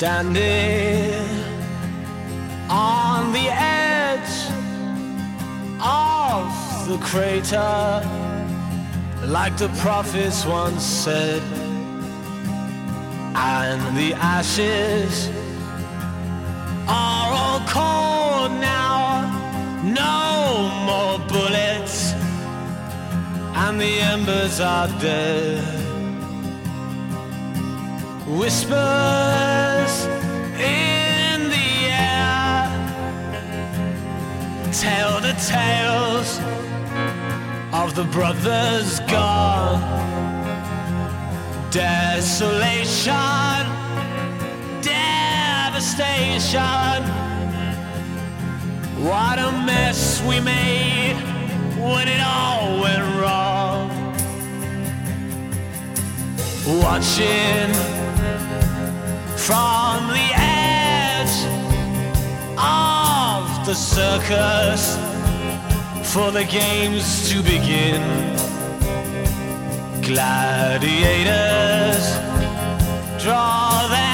Standing on the edge of the crater, like the prophets once said, and the ashes are all cold now, no more bullets, and the embers are dead. Whispers in the air tell the tales of the brothers gone. Desolation, devastation. What a mess we made when it all went wrong. Watching from the edge of the circus for the games to begin. Gladiators draw their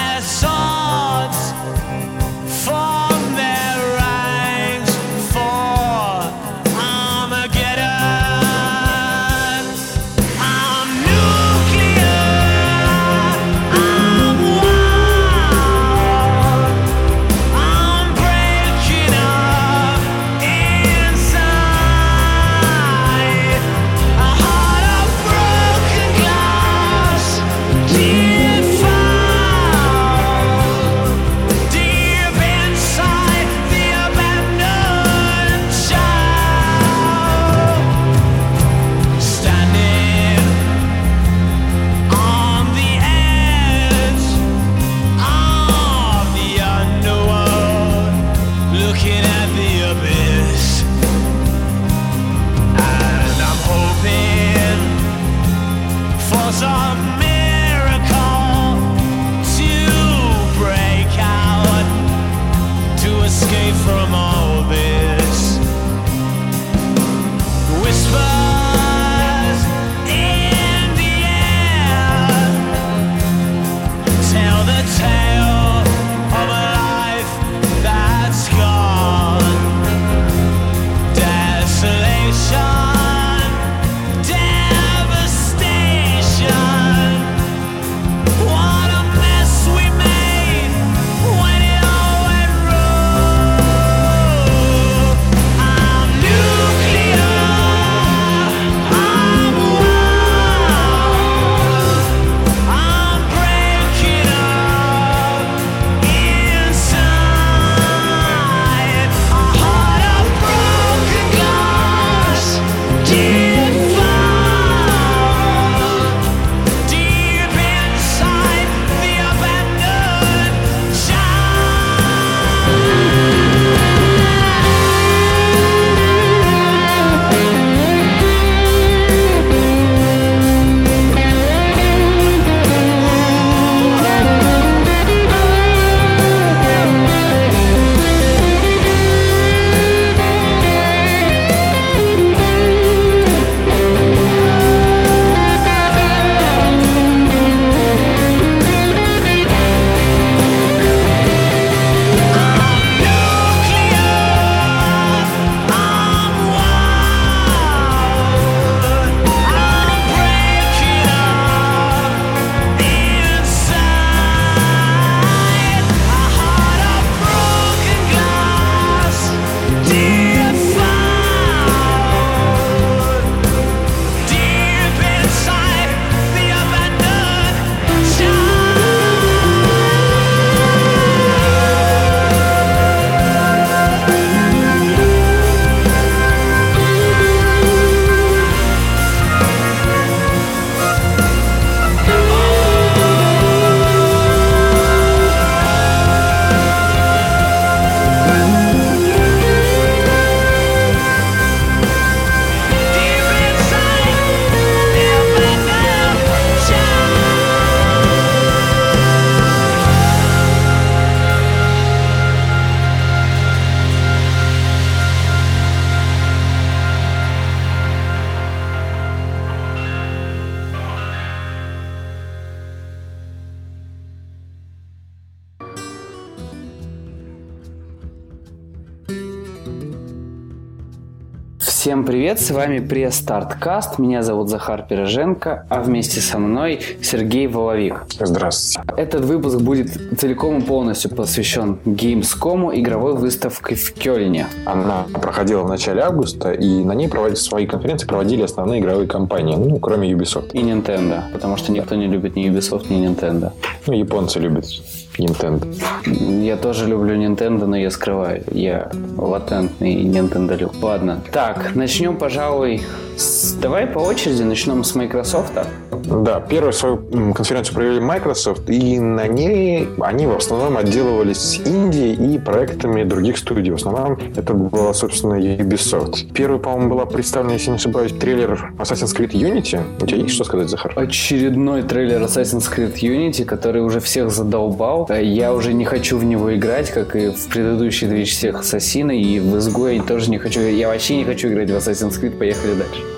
с вами Пресс-старткаст. Меня зовут Захар Пироженко, а вместе со мной Сергей Воловик. Здравствуйте. Этот выпуск будет целиком и полностью посвящен Gamescom, игровой выставке в Кёльне. Она проходила в начале августа, и на ней проводили свои конференции проводили основные игровые компании, ну, кроме Ubisoft. И Nintendo, потому что никто не любит ни Ubisoft, ни Nintendo. Ну, японцы любят Nintendo. Я тоже люблю Nintendo, но я скрываю. Я латентный Nintendo. Ладно. Так, начнем, пожалуй, с... Давай по очереди начнем с Microsoft. Да, первую свою конференцию провели Microsoft, и на ней они в основном отделывались Индией и проектами других студий. В основном это была, собственно, Ubisoft. Первый, по-моему, была представлена, если не ошибаюсь, трейлер Assassin's Creed Unity. У тебя есть что сказать, Захар? Очередной трейлер Assassin's Creed Unity, который уже всех задолбал. Я уже не хочу в него играть, как и в предыдущие две всех Ассасины, и в Изгой тоже не хочу. Я вообще не хочу играть в Assassin's Creed, поехали дальше.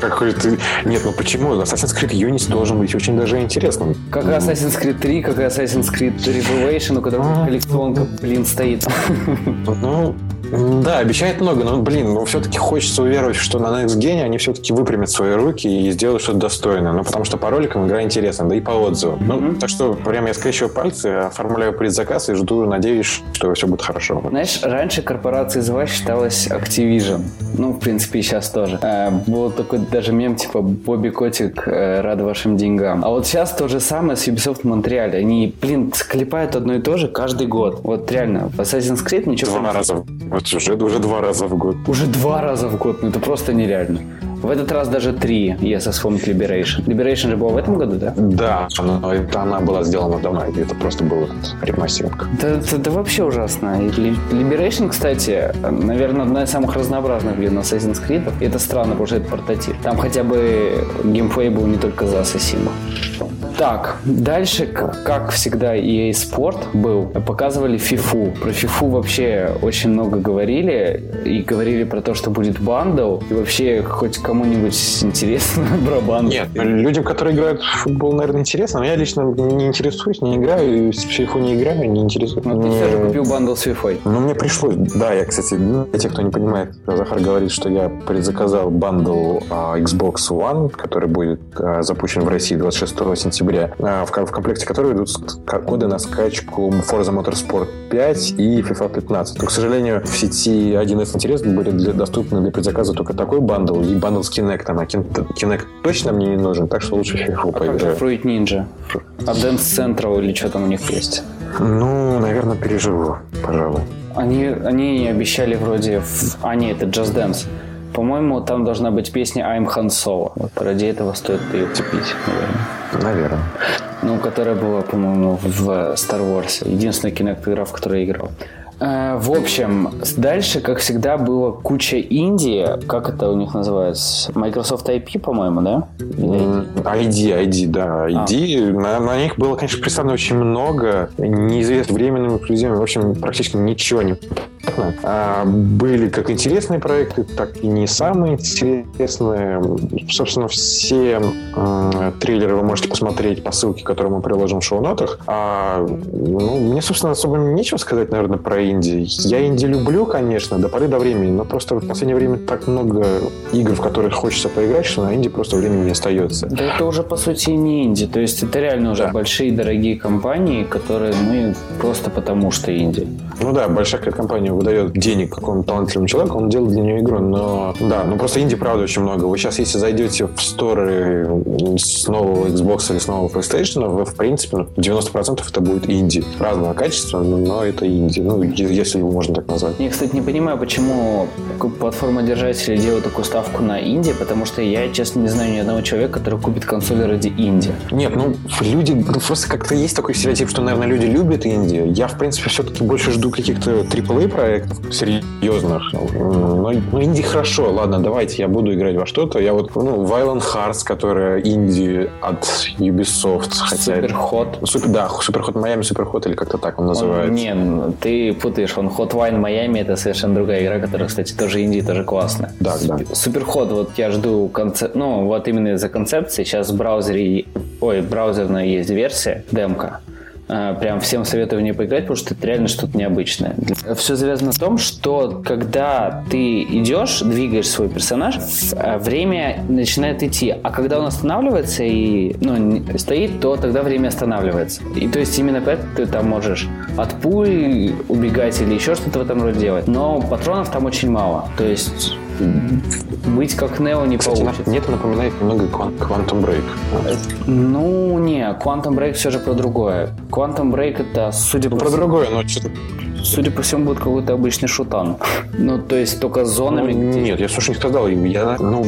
Какой ты... Нет, ну почему? Assassin's Creed Unity должен быть очень даже интересным. Как и Assassin's Creed 3, как и Assassin's Creed Revelation, у которого коллекционка, блин, стоит. Ну, да, обещает много, но, блин, ну, все-таки хочется уверовать, что на Next Gen они все-таки выпрямят свои руки и сделают что-то достойное. Ну, потому что по роликам игра интересна, да и по отзывам. Mm-hmm. Ну, так что прям я скрещиваю пальцы, оформляю предзаказ и жду, надеюсь, что все будет хорошо. Знаешь, раньше корпорация ЗВА считалась Activision. Ну, в принципе, и сейчас тоже. А, был такой даже мем, типа, Бобби Котик, э, рад вашим деньгам. А вот сейчас то же самое с Ubisoft Montreal. Они, блин, склепают одно и то же каждый год. Вот реально, в Assassin's Creed ничего... Два раза вот уже, уже два раза в год. Уже два раза в год, ну это просто нереально. В этот раз даже три, если вспомнить Liberation. Liberation же была в этом году, да? Да, но это она была сделана давно, это просто был ремастеринг. Да, это, это вообще ужасно. Liberation, кстати, наверное, одна из самых разнообразных блин, Assassin's Creed. И это странно, потому что это портатив. Там хотя бы геймплей был не только за ассасина. Так, дальше, как всегда, EA Sport был. Показывали FIFA. Про FIFA вообще очень много говорили. И говорили про то, что будет бандл. И вообще, хоть кому-нибудь интересно про бандл? Нет, людям, которые играют в футбол, наверное, интересно. Но я лично не интересуюсь, не играю. И в FIFA не играю, не интересуюсь. Но ты все же купил бандл с FIFA. Ну, мне пришлось. Да, я, кстати, для тех, кто не понимает, Захар говорит, что я предзаказал бандл а, Xbox One, который будет а, запущен в России 26 сентября октября, а, в, комплекте которого идут коды на скачку Forza Motorsport 5 и FIFA 15. Но, к сожалению, в сети 1С интерес были для, доступны для предзаказа только такой бандл и бандл с Kinect. А Kinect точно мне не нужен, так что лучше FIFA а поиграю. Fruit Ninja? А Dance Central или что там у них есть? Ну, наверное, переживу, пожалуй. Они, они обещали вроде... В... А, нет, это Just Dance. По-моему, там должна быть песня I'm Han Solo. Вот ради этого стоит ее купить, наверное. Наверное. Ну, которая была, по-моему, в Star Wars. Единственная киноигра, в которой я играл. Э, в общем, дальше, как всегда, было куча Индии. Как это у них называется? Microsoft IP, по-моему, да? ID, ID, да. ID. А. На, на них было, конечно, представлено очень много. Неизвестно временными эксклюзивами. В общем, практически ничего не а, были как интересные проекты, так и не самые интересные. Собственно, все э, трейлеры вы можете посмотреть по ссылке, которую мы приложим в шоу-нотах. А, ну, мне, собственно, особо нечего сказать, наверное, про инди. Я инди люблю, конечно, до поры до времени, но просто в последнее время так много игр, в которых хочется поиграть, что на инди просто времени не остается. Да это уже, по сути, не инди. То есть это реально уже да. большие дорогие компании, которые, ну, просто потому что инди. Ну да, большая компания выдает денег какому-то талантливому человеку, он делает для нее игру. Но да, ну просто инди, правда, очень много. Вы сейчас, если зайдете в сторы с нового Xbox или с нового PlayStation, вы, в принципе, 90% ну, это будет инди. Разного качества, но это инди. Ну, если его можно так назвать. Я, кстати, не понимаю, почему платформа-держатели делают такую ставку на инди, потому что я, честно, не знаю ни одного человека, который купит консоль ради инди. Нет, ну, люди, ну, просто как-то есть такой стереотип, что, наверное, люди любят инди. Я, в принципе, все-таки больше жду каких-то AAA проектов серьезных. Но, ну, инди хорошо, ладно, давайте я буду играть во что-то. Я вот, ну, Violent Hearts, которая инди от Ubisoft. Суперход. Супер, да, Суперход Майами, Суперход или как-то так он называется. Он, не, ты путаешь, он Hot Wine Майами, это совершенно другая игра, которая, кстати, тоже инди, тоже классная. Да, да. Суперход, вот я жду концеп... ну, вот именно за концепции. Сейчас в браузере, ой, браузерная есть версия, демка прям всем советую в нее поиграть, потому что это реально что-то необычное. Все завязано на том, что когда ты идешь, двигаешь свой персонаж, э, время начинает идти. А когда он останавливается и ну, стоит, то тогда время останавливается. И то есть именно поэтому ты там можешь от пуль убегать или еще что-то в этом роде делать. Но патронов там очень мало. То есть быть как Нео не Кстати, получится. Мне это напоминает немного Quantum Break. Ну, не, Quantum Break все же про другое. Quantum Break это, судя ну, по... Про другое, но что-то судя по всему, будет какой-то обычный шутан. Ну, то есть только с зонами. Ну, где... Нет, я, слушай, не сказал. Я, ну,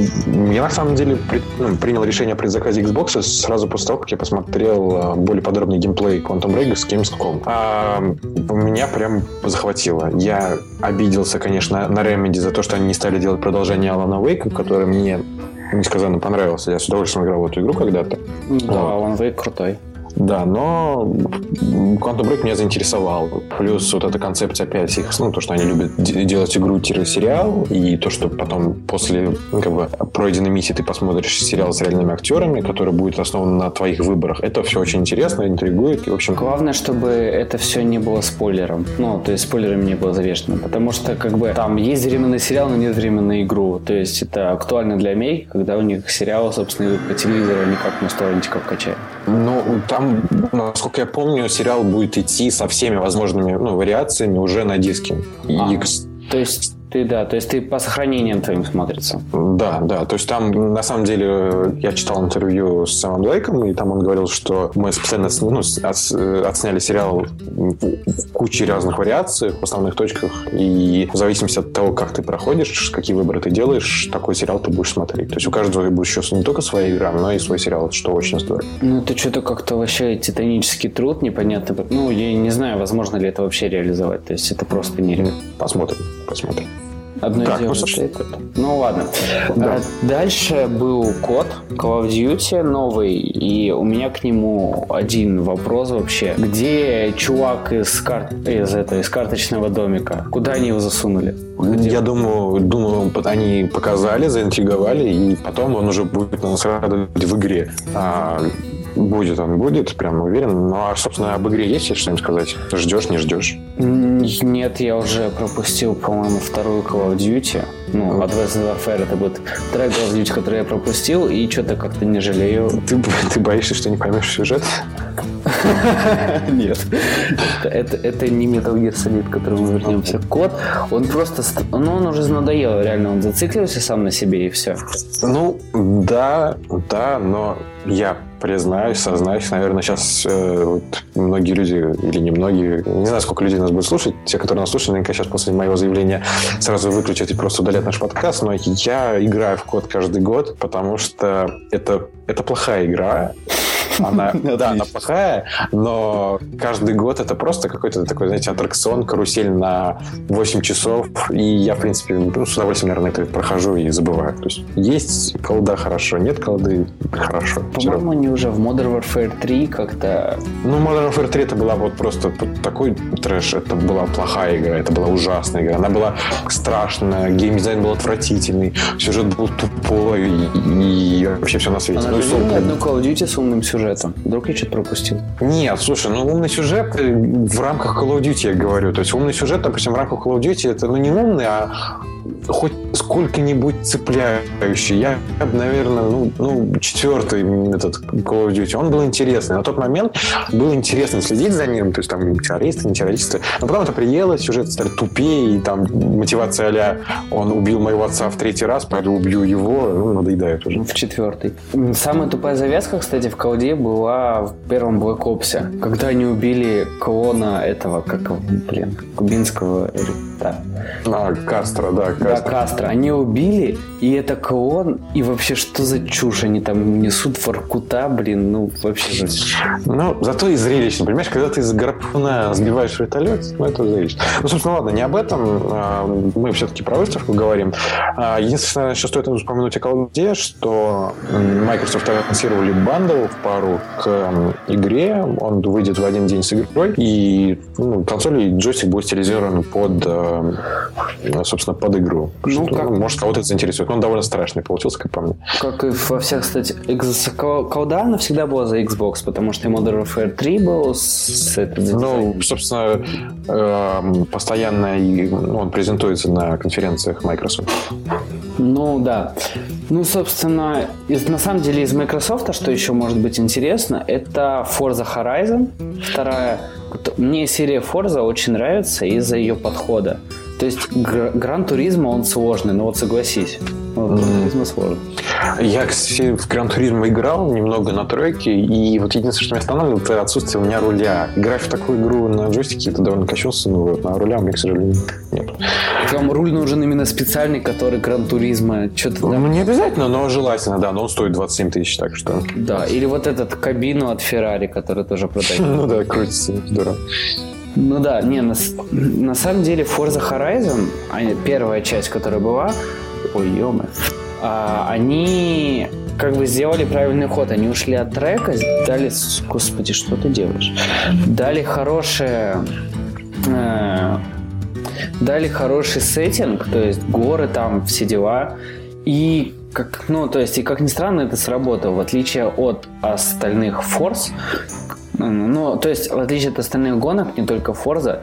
я на самом деле при, ну, принял решение о предзаказе Xbox сразу после того, как я посмотрел а, более подробный геймплей Quantum Break с Gamescom. А, меня прям захватило. Я обиделся, конечно, на Remedy за то, что они не стали делать продолжение Alan Wake, который мне несказанно понравился. Я с удовольствием играл в эту игру когда-то. Да, Alan Wake крутой. Да, но Quantum Break меня заинтересовал. Плюс вот эта концепция опять их, ну, то, что они любят делать игру-сериал, и то, что потом после как бы, пройденной миссии ты посмотришь сериал с реальными актерами, который будет основан на твоих выборах. Это все очень интересно, интригует. И, в общем... Главное, чтобы это все не было спойлером. Ну, то есть спойлерами не было завешено. Потому что, как бы, там есть временный сериал, но нет временной игру. То есть это актуально для мей, когда у них сериалы, собственно, по телевизору, а не как на торрентиков качают. Ну, там, насколько я помню, сериал будет идти со всеми возможными ну, вариациями уже на диске. А, и... То есть ты, да, то есть ты по сохранениям твоим смотрится. Да, да, то есть там, на самом деле, я читал интервью с Сэмом Блейком, и там он говорил, что мы специально ну, от, отсняли сериал в куче разных вариаций, в основных точках, и в зависимости от того, как ты проходишь, какие выборы ты делаешь, такой сериал ты будешь смотреть. То есть у каждого будет еще не только своя игра, но и свой сериал, что очень здорово. Ну, это что-то как-то вообще титанический труд, непонятно. Ну, я не знаю, возможно ли это вообще реализовать. То есть это просто нереально. Посмотрим, посмотрим. Одно так, дело ну, это. Ну ладно. Да. А, дальше был код Call of Duty новый, и у меня к нему один вопрос вообще. Где чувак из, кар... из, это, из карточного домика? Куда они его засунули? Где? Я думаю, думаю, они показали, заинтриговали, и потом он уже будет нас радовать в игре. А, Будет он, будет, прям уверен. Ну, а, собственно, об игре есть что-нибудь сказать? Ждешь, не ждешь? Нет, я уже пропустил, по-моему, вторую Call of Duty. Ну, Advanced Warfare это будет вторая Call of Duty, которую я пропустил, и что-то как-то не жалею. Ты, ты боишься, что не поймешь сюжет? Нет. Это, это не Metal Gear Solid, к которому мы вернемся. Код, он просто... Ну, он уже надоел, реально. Он зациклился сам на себе, и все. Ну, да, да, но я признаюсь, сознаюсь, наверное, сейчас э, вот многие люди, или не многие, не знаю, сколько людей нас будет слушать, те, которые нас слушают, наверняка сейчас после моего заявления сразу выключат и просто удалят наш подкаст, но я играю в код каждый год, потому что это, это плохая игра, она, да, она плохая, но каждый год это просто какой-то такой, знаете, аттракцион, карусель на 8 часов, и я, в принципе, ну, с удовольствием, наверное, это прохожу и забываю. То есть есть колда хорошо, нет колды хорошо. По-моему, они уже в Modern Warfare 3 как-то... Ну, Modern Warfare 3 это была вот просто такой трэш, это была плохая игра, это была ужасная игра, она была страшная, геймдизайн был отвратительный, сюжет был тупой, и, и вообще все на свете. Она ну, же одну Call of Duty с умным сюжетом сюжетом. Вдруг я что-то пропустил? Нет, слушай, ну умный сюжет э, в рамках Call of Duty, я говорю. То есть умный сюжет, допустим, в рамках Call of Duty, это ну не умный, а хоть сколько-нибудь цепляющий. Я, наверное, ну, ну, четвертый этот Call of Duty. Он был интересный. На тот момент было интересно следить за ним, то есть там террористы, не террористы. Но потом это приело, сюжет стали тупее, и там мотивация а он убил моего отца в третий раз, пойду убью его, ну, надоедает уже. В четвертый. Самая тупая завязка, кстати, в колде была в первом Black Ops, когда они убили клона этого, как, блин, кубинского, да. А, Кастро, да, Кастро. Да, Кастро. Они убили, и это клон, и вообще что за чушь? Они там несут фаркута, блин, ну вообще Ну, зато и зрелищно, понимаешь, когда ты из гарпуна сбиваешь вертолет, ну это зрелищно. Ну, собственно, ладно, не об этом, а, мы все-таки про выставку говорим. А, единственное, что стоит упомянуть о колде, что Microsoft анонсировали бандл в пару к игре, он выйдет в один день с игрой, и ну, консоль и джойстик будет стилизирован под, э, собственно, под игру. Ну, что, как... ну, может, кого-то это заинтересует. Он довольно страшный получился, как по мне. Как и во всех, кстати, колда, она всегда была за Xbox, потому что и Modern Warfare 3 был с этой Ну, собственно, э, постоянно ну, он презентуется на конференциях Microsoft. Ну, да. Ну, собственно, из, на самом деле из Microsoft, что еще может быть интересно, это Forza Horizon. Вторая. Мне серия Forza очень нравится из-за ее подхода. То есть Gran Turismo он сложный, но вот согласись. Turismo сложный. Я, кстати, в Gran Turismo играл немного на треке, и вот единственное, что меня останавливало, это отсутствие у меня руля. Играть в такую игру на джойстике, это довольно кощунственно, вот, а руля у меня, к сожалению, нет. Вам руль нужен именно специальный, который Gran Turismo, что-то Ну, не обязательно, но желательно, да, но он стоит 27 тысяч, так что... Да, или вот этот кабину от Феррари, который тоже продает. Ну да, крутится, здорово. Ну да, не, на, на самом деле Forza Horizon, первая часть, которая была, ой, ё а, они как бы сделали правильный ход. Они ушли от трека, дали... Господи, что ты делаешь? Дали хорошее... Э, дали хороший сеттинг, то есть горы там, все дела. И как, ну, то есть, и как ни странно, это сработало. В отличие от остальных Force, ну, то есть, в отличие от остальных гонок, не только Forza,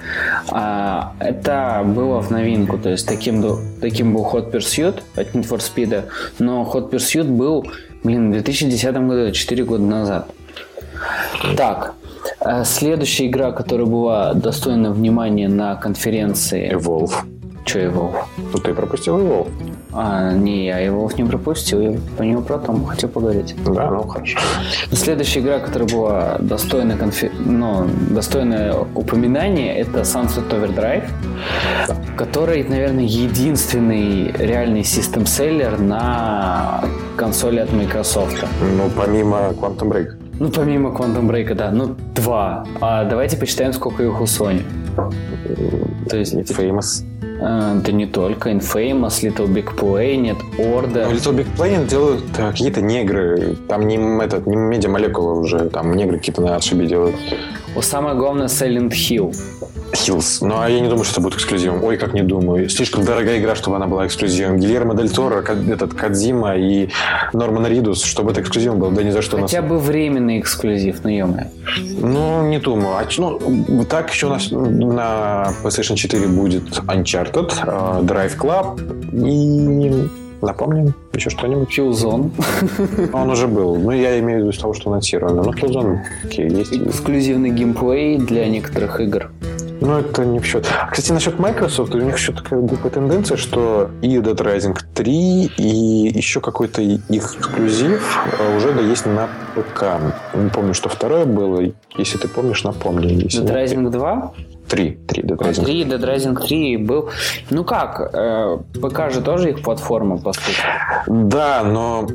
а, это было в новинку. То есть, таким, таким был Hot Pursuit от Need for Speed, но Hot Pursuit был, блин, в 2010 году, 4 года назад. Так, э, следующая игра, которая была достойна внимания на конференции... Evolve. Че Evolve? Ну, ты пропустил Evolve. А, не, я его не пропустил, я по нему про том хотел поговорить. Да, ну хорошо. Следующая игра, которая была достойна, конфи... ну, достойна упоминания, это Sunset Overdrive, который, наверное, единственный реальный систем-селлер на консоли от Microsoft. Ну, помимо Quantum Break. Ну, помимо Quantum Break, да. Ну, два. А давайте посчитаем, сколько их у Sony. То есть... Famous. А, да не только. Infamous, Little Big Planet, Order. Ну, Little Big Planet делают а, какие-то негры. Там не, этот, не медиамолекулы уже. Там негры какие-то на отшибе делают. О, самое главное Silent Hill. Hills. Ну, а я не думаю, что это будет эксклюзивом. Ой, как не думаю. Слишком дорогая игра, чтобы она была эксклюзивом. Гильермо Дель Торо, этот Кадзима и Норман Ридус, чтобы это эксклюзивом был, да ни за что. Хотя нас... бы временный эксклюзив, ну ё Ну, не думаю. А, ну, так еще у нас на PlayStation 4 будет Uncharted, uh, Drive Club и Напомним еще что-нибудь? Killzone. Он уже был. Ну, я имею в виду из того, что анонсировано. Но Killzone окей, есть. Эксклюзивный геймплей для некоторых игр. Ну, это не в счет. Кстати, насчет Microsoft, у них еще такая глупая тенденция, что и Dead Rising 3, и еще какой-то их эксклюзив а, уже да, есть на ПК. Не помню, что второе было. Если ты помнишь, напомни. Если Dead Rising 2? Три. Три Dead Rising. Три Dead Rising 3 был... Ну как, э, ПК же тоже их платформа, по сути. Да, но,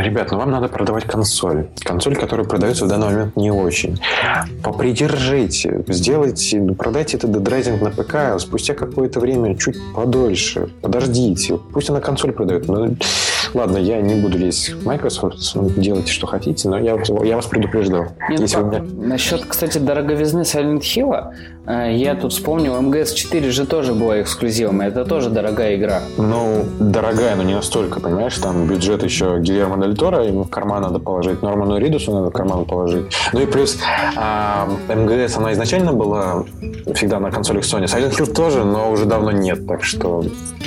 ребят, ну вам надо продавать консоль. Консоль, которая продается в данный момент не очень. Попридержите, сделайте, ну, продайте это Dead Rising на ПК, а спустя какое-то время, чуть подольше, подождите. Пусть она консоль продает. Ну, ладно, я не буду лезть в Microsoft, делайте, что хотите, но я, я вас предупреждал. Нет, Если ну, меня... Насчет, кстати, дороговизны Silent Hill, я тут вспомнил, МГС-4 же тоже была эксклюзивом, это тоже дорогая игра. Ну, дорогая, но не настолько, понимаешь? Там бюджет еще Гильермо Дель Торо, ему в карман надо положить, Норману Ридусу надо в карман положить. Ну и плюс а, МГС, она изначально была всегда на консолях Sony. Silent Hill тоже, но уже давно нет, так что...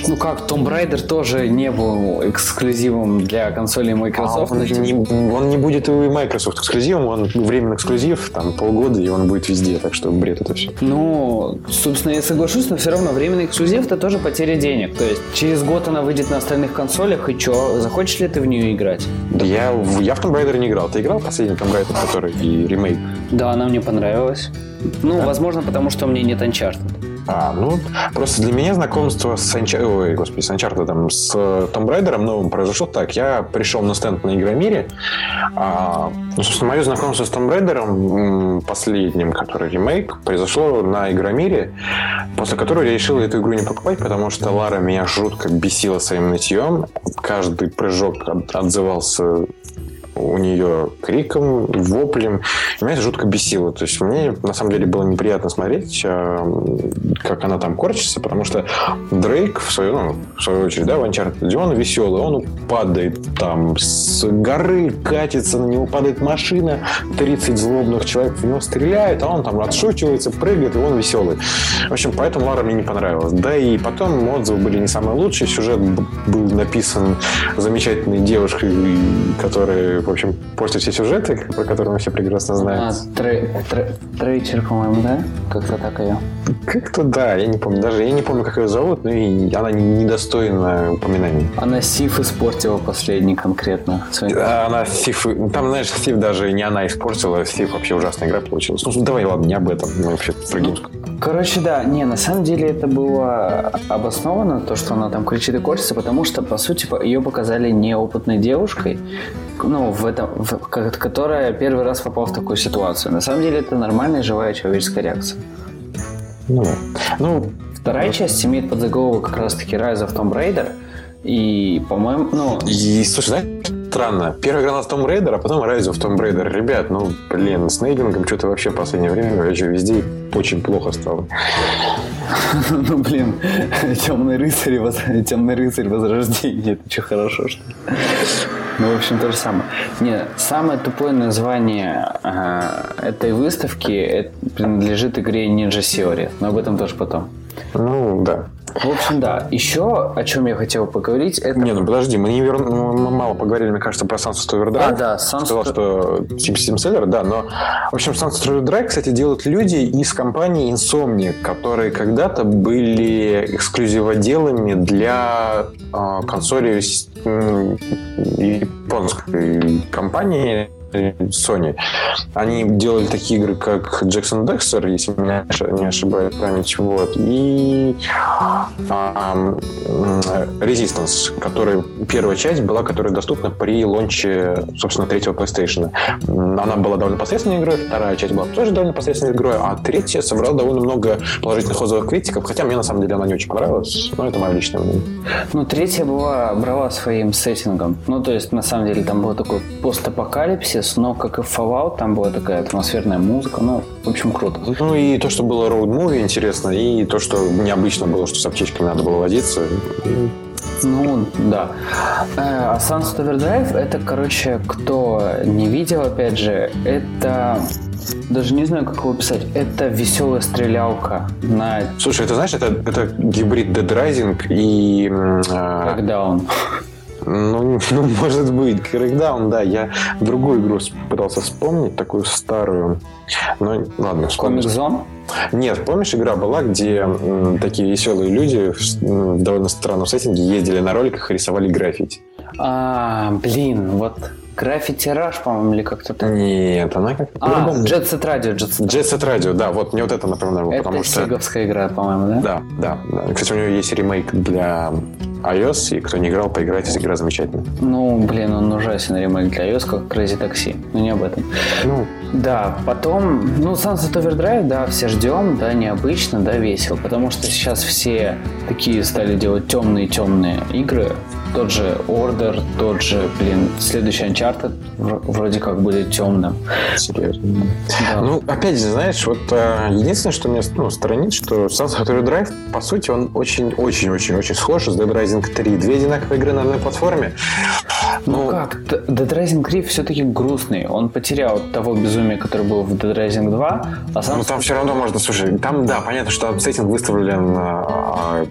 Ну как, Tomb Raider тоже не был эксклюзивом для консолей Microsoft. А он, не, он не будет и Microsoft эксклюзивом, он временный эксклюзив, там полгода, и он будет везде, так что бред это все. Ну, собственно, я соглашусь, но все равно временный эксклюзив это тоже потеря денег. То есть через год она выйдет на остальных консолях, и что, захочешь ли ты в нее играть? Да я, я в Tomb Raider не играл. Ты играл последний Tomb Raider, который и ремейк? Да, она мне понравилась. Ну, да? возможно, потому что у меня нет Uncharted. А, ну, просто для меня знакомство с, Uncharted, ой, господи, с Uncharted, с Том Брайдером новым произошло так. Я пришел на стенд на Игромире. А, ну, собственно, мое знакомство с Том Брайдером, последним, который ремейк, произошло на Игромире, после которого я решил эту игру не покупать, потому что Лара меня жутко бесила своим нытьем. Каждый прыжок отзывался у нее криком, воплем. И меня это жутко бесило. То есть мне на самом деле было неприятно смотреть, а, как она там корчится, потому что Дрейк, в свою, ну, в свою очередь, да, в Uncharted, он веселый, он падает там с горы, катится, на него падает машина, 30 злобных человек в него стреляет, а он там отшучивается, прыгает, и он веселый. В общем, поэтому Лара мне не понравилась. Да и потом отзывы были не самые лучшие, сюжет был написан замечательной девушкой, которая, в общем, портит все сюжеты, про которые мы все прекрасно знаем. А, трей, трей, трейчер, по-моему, да? Как-то так ее. Как-то да, я не помню. Даже я не помню, как ее зовут, но и она недостойна упоминания. Она Сиф испортила последний конкретно. Да, она Сиф... Там, знаешь, Сиф даже не она испортила, Сиф вообще ужасная игра получилась. Ну, давай, ладно, не об этом. Мы вообще про геймску. Короче, да, не, на самом деле это было обосновано, то, что она там кричит и корчится, потому что, по сути, ее показали неопытной девушкой, ну, в этом, в, которая первый раз попала в такую ситуацию. На самом деле это нормальная живая человеческая реакция. Ну, ну Вторая часть имеет подзаголовок как раз-таки Rise of Tomb Raider, и, по-моему, ну... И, слушай, знаешь, странно. Первая игра на Tomb Raider, а потом Rise of Tomb Raider. Ребят, ну, блин, с нейдингом что-то вообще в последнее время вообще везде очень плохо стало. Ну, блин, темный рыцарь, темный рыцарь возрождение. Это что, хорошо, что ли? Ну, в общем, то же самое. Не, самое тупое название э, этой выставки это принадлежит игре Ninja Theory, но об этом тоже потом. Ну, да. В общем, да. Еще о чем я хотел поговорить, это... Не, ну подожди, мы, не вер... мы мало поговорили, мне кажется, про Sunset Overdrive. А, да, Sunset... Сказал, что типа Seller, да, но... В общем, Sunset Overdrive, кстати, делают люди из компании Insomniac, которые когда-то были эксклюзиводелами для э, консолей э, японской компании Sony. Они делали такие игры, как Jackson Dexter, если меня не ошибает память, вот, и а, Resistance, которая первая часть была, которая доступна при лонче, собственно, третьего PlayStation. Она была довольно посредственной игрой, вторая часть была тоже довольно посредственной игрой, а третья собрала довольно много положительных отзывов критиков, хотя мне на самом деле она не очень понравилась, но это мое личное мнение. Ну, третья была, брала своим сеттингом. Ну, то есть, на самом деле, там был такой постапокалипсис, Genesis, но как и Fallout, там была такая атмосферная музыка, ну, в общем, круто. Ну и то, что было роуд муви интересно, и то, что необычно было, что с аптечками надо было водиться. Ну, да. Э, а Sunset Overdrive, это, короче, кто не видел, опять же, это даже не знаю, как его писать. Это веселая стрелялка на... Слушай, это знаешь, это, это гибрид Dead Rising и... Э... Он? Ну, ну, может быть. Crackdown, да. Я другую игру пытался вспомнить, такую старую. Но ладно, вспомню. Comic Нет, помнишь, игра была, где м, такие веселые люди в, в довольно странном сеттинге ездили на роликах и рисовали граффити? А, блин, вот Граффити Раш, по-моему, или как-то так. Нет, она как А, Jet Set Radio. Jet Set, Jet Set Radio, да, вот мне вот это напоминало, это потому что... Это игра, по-моему, да? Да, да, да. Кстати, у нее есть ремейк для iOS, и кто не играл, поиграйте, игра замечательная. Ну, блин, он ужасен ремейк для iOS, как Crazy Taxi, но не об этом. Ну, да, потом, ну, Sunset Overdrive, да, все ждем, да, необычно, да, весело, потому что сейчас все такие стали делать темные-темные игры, тот же Order, тот же, блин, следующий Uncharted вроде как будет темным. Серьезно. Да. Ну, опять же, знаешь, вот э, единственное, что меня ну, сторонит, что Sunset Overdrive, по сути, он очень-очень-очень-очень схож с Dead Rising 3. Две одинаковые игры на одной платформе. Ну, ну как? Dead Rising 3 все-таки грустный. Он потерял того безумия, которое было в Dead Rising 2. А сам... Ну, там все равно можно, слушай, там, да, понятно, что сеттинг выставлен а,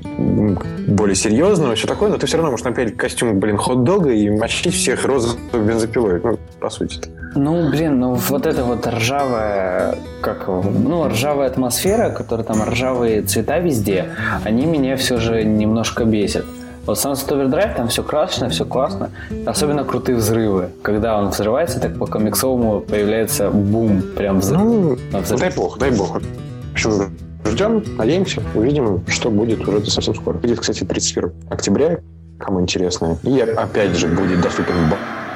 более серьезно, все такое, но ты все равно можешь напялить костюм, блин, хот-дога и мочить всех розовой бензопилой, ну, по сути. Ну, блин, ну вот эта вот ржавая, как, ну, ржавая атмосфера, которая там ржавые цвета везде, они меня все же немножко бесят. Вот Sunset Overdrive, там все красочно, все классно. Особенно крутые взрывы. Когда он взрывается, так по комиксовому появляется бум, прям взрыв. Ну, взрыв. дай бог, дай бог. Общем, ждем, надеемся, увидим, что будет уже совсем скоро. Будет, кстати, 31 октября, кому интересно. И опять же будет доступен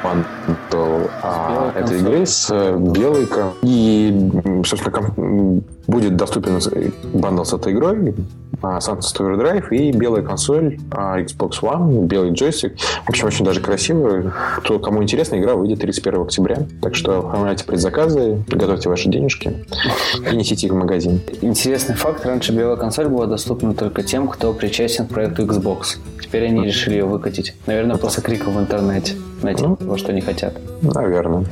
бандл а, этой игры с э, белой и, собственно, будет доступен бандл с этой игрой а, Sunset Overdrive и белая консоль а, Xbox One, белый джойстик. В общем, очень даже красиво. Кто, кому интересно, игра выйдет 31 октября. Так что оформляйте предзаказы, готовьте ваши денежки и несите их в магазин. Интересный факт. Раньше белая консоль была доступна только тем, кто причастен к проекту Xbox. Теперь они решили ее выкатить. Наверное, после криков в интернете. Найти Ну. того, что не хотят. Наверное.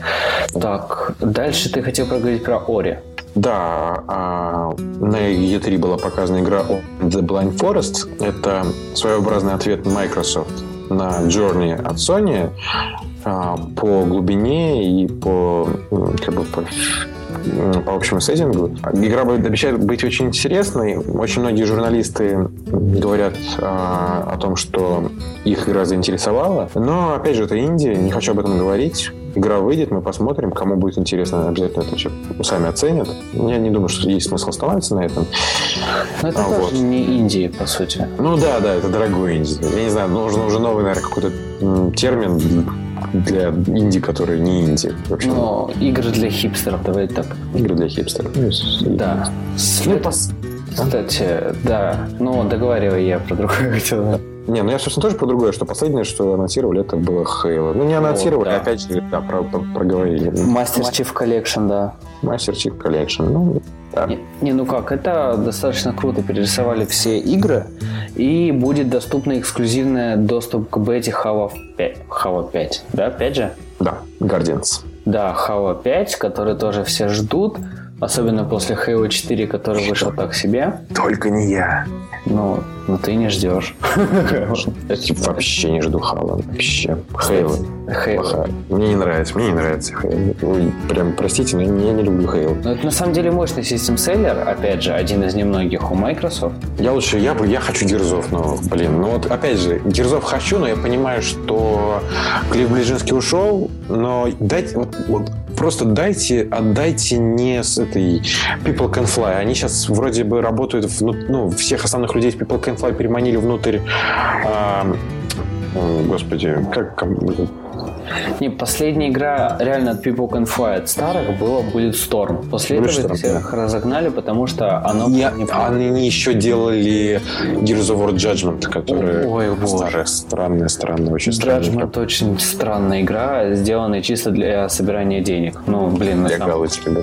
Так, дальше ты хотел проговорить про Ори. Да, а, на E3 была показана игра The Blind Forest. Это своеобразный ответ Microsoft на Journey от Sony а, по глубине и по, как бы, по, по общему сеттингу. Игра будет- обещает быть очень интересной. Очень многие журналисты говорят а, о том, что их игра заинтересовала. Но, опять же, это Индия, не хочу об этом говорить. Игра выйдет, мы посмотрим. Кому будет интересно, обязательно это все сами оценят. Я не думаю, что есть смысл оставаться на этом. Но это А, тоже вот. не инди, по сути. Ну да, да, это дорогой инди. Я не знаю, нужно уже новый, наверное, какой-то термин для инди, который не инди. В общем, Но игры для хипстеров, давай так. игры для хипстеров. Ну, Да. Ну, Кстати, да. Ну, договаривай я про другое хотел. Не, ну я, собственно, тоже про другое, что последнее, что анонсировали, это было Halo. Ну, не анонсировали, да. опять же, да, про, про- проговорили. Master Chief Collection, да. Master Chief Collection. Ну, да. Не, не, ну как, это достаточно круто. Перерисовали все игры, и будет доступный эксклюзивный доступ к бете Halo 5. Halo 5, да, 5 же? Да, Guardians. Да, Halo 5, который тоже все ждут. Особенно после Halo 4, который вышел так себе. Только не я. Ну, ну ты не ждешь. Я типа, вообще не жду Halo. Вообще. Halo. Плохая. Мне не нравится, мне не нравится Halo. Ой, прям, простите, но я не люблю Halo. Но это на самом деле мощный систем-селлер, опять же, один из немногих у Microsoft. Я лучше, я, бы- я хочу Герзов, но, блин, ну вот опять же, Герзов хочу, но я понимаю, что Клифф Ближинский ушел, но дайте, вот, вот просто дайте, отдайте не с этой People Can Fly. Они сейчас вроде бы работают, вну- ну, всех основных людей из People Can Fly переманили внутрь, м, господи, как, Не, последняя игра реально от People Can Fly от старых была Bulletstorm. После этого Bulletstorm, их всех разогнали, потому что оно не они еще делали Gears of War Judgment, который Ой, боже. старая, странная, странная, очень странная. Judgment очень странная игра, сделанная чисто для собирания денег. Ну, блин, на Для самом- галочки, да.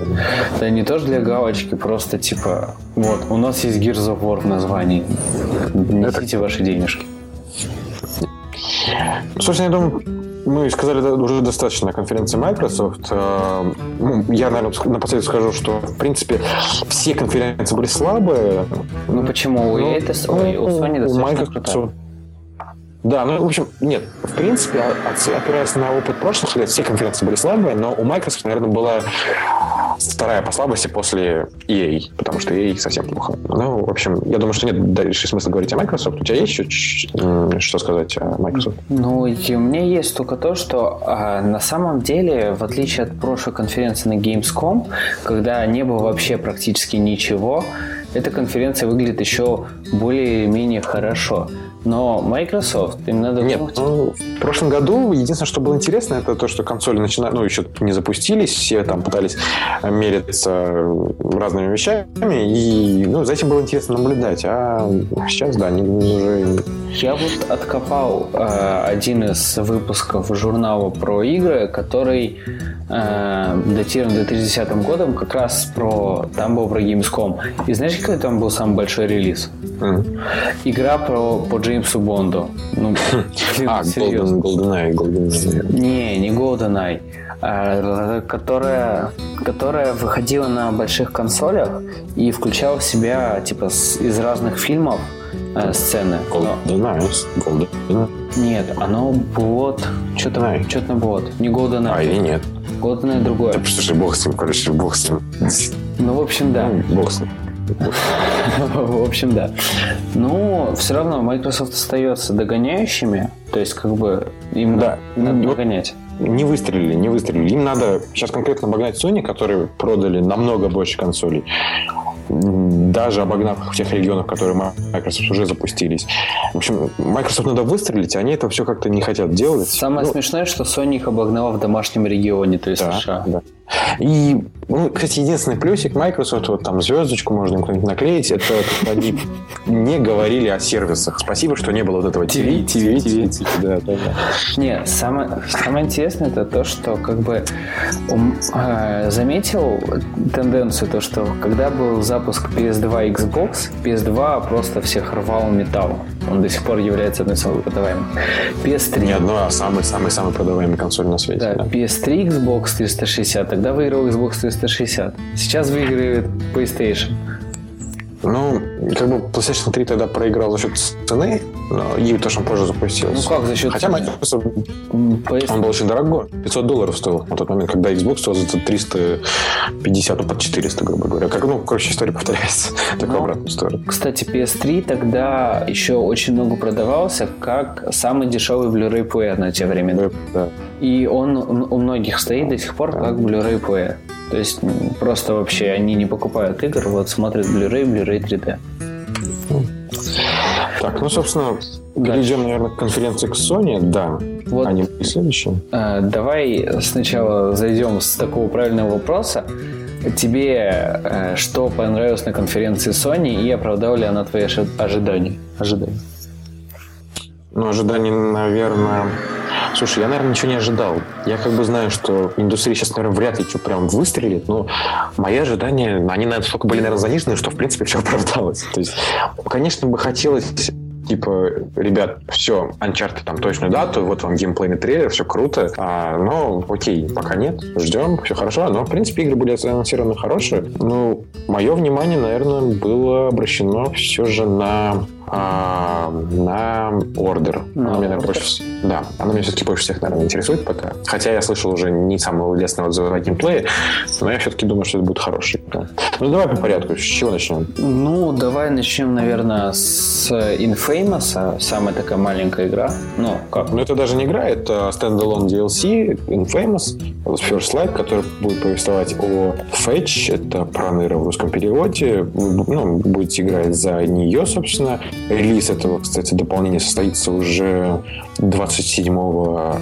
Да не тоже для галочки, просто типа, вот, у нас есть Gears of War в названии. Несите ваши денежки. Собственно, я думаю, мы сказали да, уже достаточно о конференции Microsoft. Э, ну, Я, наверное, напоследок скажу, что, в принципе, все конференции были слабые. Ну почему? У Ну, EA это- ой, у Sony у достаточно Microsoft- крутая. Да, ну, в общем, нет, в принципе, опираясь на опыт прошлых лет, все конференции были слабые, но у Microsoft, наверное, была вторая по слабости после EA, потому что EA совсем плохо. Ну, в общем, я думаю, что нет дальше смысла говорить о Microsoft. У тебя есть еще что сказать о Microsoft? Ну, и у меня есть только то, что а, на самом деле, в отличие от прошлой конференции на Gamescom, когда не было вообще практически ничего, эта конференция выглядит еще более-менее хорошо. Но Microsoft, им надо Нет, думать- ну, в прошлом году единственное, что было интересно, это то, что консоли начинают, ну, еще не запустились, все там пытались э, мериться разными вещами, и, ну, за этим было интересно наблюдать, а сейчас, да, они уже... Я вот откопал э, один из выпусков журнала про игры, который э, датирован 2010 годом, как раз про... Там был про Gamescom. И знаешь, какой там был самый большой релиз? м. Игра про, по Джеймсу Бонду. Ну, А, серьезно. Golden, GoldenEye, GoldenEye. Не, не GoldenEye, а, которая, которая выходила на больших консолях и включала в себя типа с- из разных фильмов э, сцены. Но- GoldenEye, GoldenEye. нет, оно вот что-то GoldenEye. что-то вот. Не GoldenEye. А, или нет? GoldenEye другое. Да, слушай, бог с ним, короче, бог с ним. Ну, в общем, да. Ну, бог с ним. В общем, да. Но все равно Microsoft остается догоняющими. То есть, как бы, им Да. надо Ну, догонять. Не выстрелили, не выстрелили. Им надо сейчас конкретно обогнать Sony, которые продали намного больше консолей. Даже обогнав их в тех регионах, которые Microsoft уже запустились. В общем, Microsoft надо выстрелить, а они это все как-то не хотят делать. Самое Ну, смешное, что Sony их обогнала в домашнем регионе, то есть да, США. да. И, ну, кстати, единственный плюсик Microsoft, вот там звездочку можно кто-нибудь наклеить, это они не говорили о сервисах. Спасибо, что не было вот этого TV, TV, TV. TV, да, да, да. Не, самое, самое интересное это то, что как бы он, э, заметил тенденцию, то, что когда был запуск PS2 Xbox, PS2 просто всех рвал металл. Он до сих пор является одной из самых продаваемых. PS3. Не одной, а самый-самый-самый продаваемый консоль на свете. Да, да, PS3, Xbox 360. Тогда выиграл Xbox 360. Сейчас выигрывает PlayStation. Ну, как бы PlayStation 3 тогда проиграл за счет цены, и то, что он позже запустился. Ну как за счет Хотя? Microsoft, PS... он был очень дорогой. 500 долларов стоил на тот момент, когда Xbox стоил за 350, ну, под 400, грубо говоря. Как, ну, короче, история повторяется. Такую ну, обратную сторону. Кстати, PS3 тогда еще очень много продавался как самый дешевый Blu-ray player на те времена. Да. И он у многих стоит до сих пор как Blu-ray player. То есть просто вообще они не покупают игр, вот смотрят Blu-ray, Blu-ray 3D. Так, ну, собственно, перейдем, наверное, к конференции к Sony. Да, вот, они были следующие. Э, давай сначала зайдем с такого правильного вопроса. Тебе э, что понравилось на конференции Sony и оправдала ли она твои ожидания? ожидания? Ну, ожидания, наверное, Слушай, я, наверное, ничего не ожидал. Я как бы знаю, что индустрия сейчас, наверное, вряд ли что прям выстрелит, но мои ожидания, они, наверное, столько были, наверное, занижены, что, в принципе, все оправдалось. То есть, конечно, бы хотелось типа, ребят, все, Uncharted там точную дату, вот вам геймплейный трейлер, все круто, а, но окей, пока нет, ждем, все хорошо, но, в принципе, игры были анонсированы хорошие. Ну, мое внимание, наверное, было обращено все же на а, на ордер. Она меня, наверное, больше... Да, она меня все-таки больше всех, наверное, интересует пока. Хотя я слышал уже не самого лестного отзыва о геймплее, но я все-таки думаю, что это будет хороший. Да. Ну, давай по порядку. С чего начнем? Ну, давай начнем, наверное, с Infamous. Самая такая маленькая игра. Ну, как? Ну, это даже не игра, это standalone DLC Infamous First Light, который будет повествовать о Fetch. Это про в русском переводе. Ну, будете играть за нее, собственно. Релиз этого, кстати, дополнения состоится уже 27 а,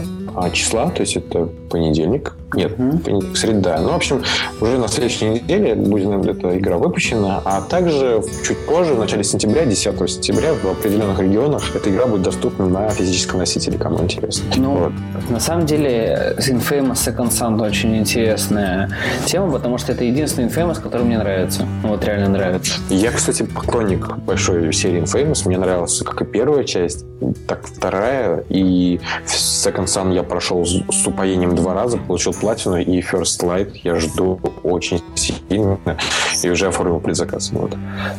числа, то есть это понедельник. Нет, mm-hmm. среда. Ну, в общем, уже на следующей неделе будет эта игра выпущена, а также чуть позже, в начале сентября, 10 сентября, в определенных регионах эта игра будет доступна на физическом носителе, кому интересно. Ну, вот. на самом деле, Infamous Second Son очень интересная тема, потому что это единственный Infamous, который мне нравится. Вот реально нравится. Я, кстати, поклонник большой серии Infamous. Мне нравилась как и первая часть, так вторая. И Second Son я прошел с упоением два раза, получил платину и First Light я жду очень сильно и уже оформил предзаказ. Вот.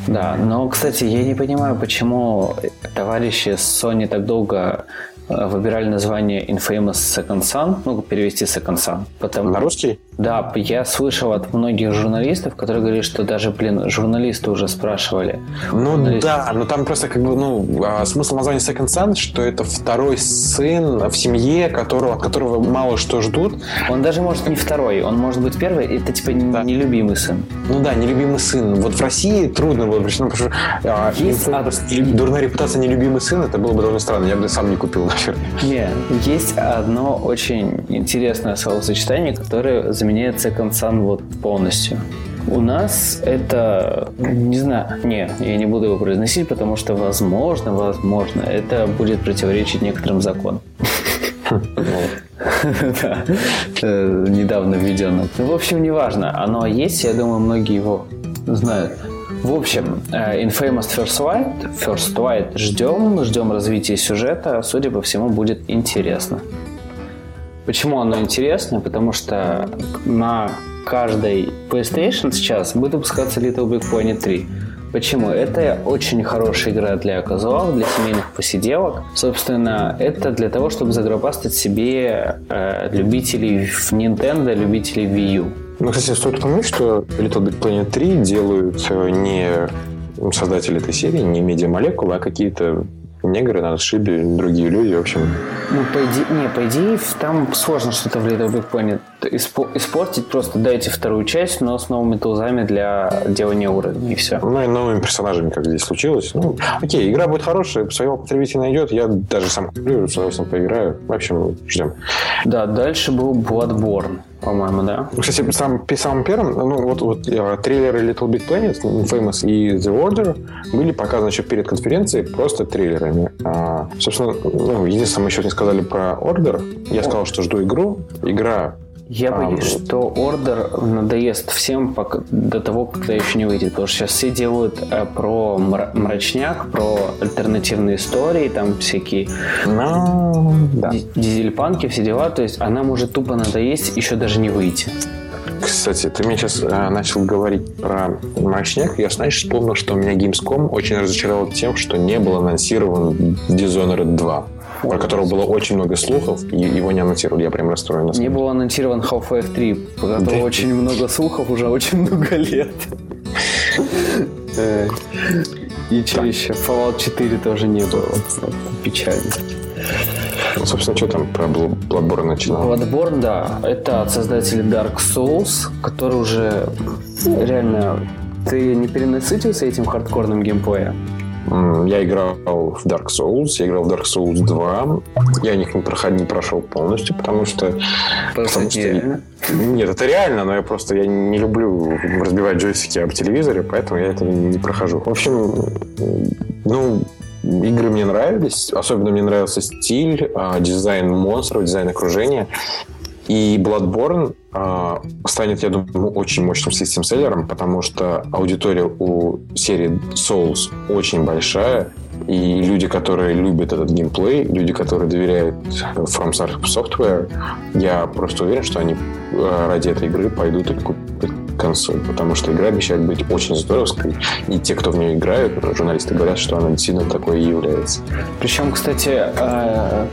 Да, но, кстати, я не понимаю, почему товарищи Sony так долго выбирали название Infamous Second Son, ну, перевести Second Son. Потому... На русский? Да, я слышал от многих журналистов, которые говорили, что даже, блин, журналисты уже спрашивали. Ну журналисты... да, но там просто как бы, ну, а, смысл названия Second Son, что это второй сын в семье, которого, от которого мало что ждут. Он даже может не второй, он может быть первый, это типа да. нелюбимый сын. Ну да, нелюбимый сын. Вот в России трудно было, потому что а, Есть... дурная репутация нелюбимый сын, это было бы довольно странно, я бы сам не купил не, есть одно очень интересное словосочетание, которое заменяет Second Sun вот полностью. У нас это, не знаю, не, я не буду его произносить, потому что, возможно, возможно, это будет противоречить некоторым законам. Э, недавно введенным. Ну, в общем, неважно. Оно есть, я думаю, многие его знают. В общем, э, Infamous First Light, First Light ждем, ждем развития сюжета. Судя по всему, будет интересно. Почему оно интересно? Потому что на каждой PlayStation сейчас будет выпускаться Little Big Pony 3. Почему? Это очень хорошая игра для казуалов, для семейных посиделок. Собственно, это для того, чтобы загробастать себе э, любителей в Nintendo, любителей Wii U. Ну, кстати, стоит упомянуть, что Little Big Planet 3 делают э, не создатели этой серии, не медиамолекулы, а какие-то негры на отшибе, другие люди, в общем. Ну, по идее, не, по идее, там сложно что-то в Little Big Planet испортить, просто дайте вторую часть, но с новыми тулзами для делания уровней, и все. Ну, и новыми персонажами, как здесь случилось. Ну, окей, игра будет хорошая, своего потребителя найдет, я даже сам куплю, с удовольствием поиграю. В общем, ждем. Да, дальше был Bloodborne. По-моему, да. Кстати, сам, самым первым, ну, вот, вот трейлеры Little Big Planet, Famous и The Order были показаны еще перед конференцией просто трейлерами. А, собственно, ну, единственное, мы еще не сказали про Order. Я сказал, что жду игру. Игра я боюсь, а, что ордер надоест всем пока, до того, когда еще не выйдет. Потому что сейчас все делают э, про мрачняк, про альтернативные истории, там всякие ну, да. дизельпанки, все дела. То есть она может тупо надоесть, еще даже не выйти. Кстати, ты мне сейчас э, начал говорить про мрачняк. Я, знаешь, вспомнил, что у меня Gamescom очень разочаровал тем, что не был анонсирован Dishonored 2 про которого было очень много слухов, и его не анонсировали. Я прям расстроен. Не был анонсирован Half-Life 3, про которого очень много слухов уже очень много лет. Э, и что еще? Fallout 4 тоже не было. Печально. Ну, собственно, что там про Bloodborne начинал? Bloodborne, да. Это от создателей Dark Souls, который уже реально... Ты не перенасытился этим хардкорным геймплеем? Я играл в Dark Souls, я играл в Dark Souls 2. Я них не, проход, не прошел полностью, потому что... потому что нет, это реально, но я просто я не люблю разбивать джойстики об телевизоре, поэтому я это не прохожу. В общем, ну, игры мне нравились. Особенно мне нравился стиль, а, дизайн монстров, дизайн окружения. И Bloodborne э, станет, я думаю, очень мощным систем-селлером, потому что аудитория у серии Souls очень большая, и люди, которые любят этот геймплей, люди, которые доверяют From Software, я просто уверен, что они э, ради этой игры пойдут и купят консоль, потому что игра обещает быть очень здоровской, и те, кто в нее играют, журналисты говорят, что она действительно такой и является. Причем, кстати, э,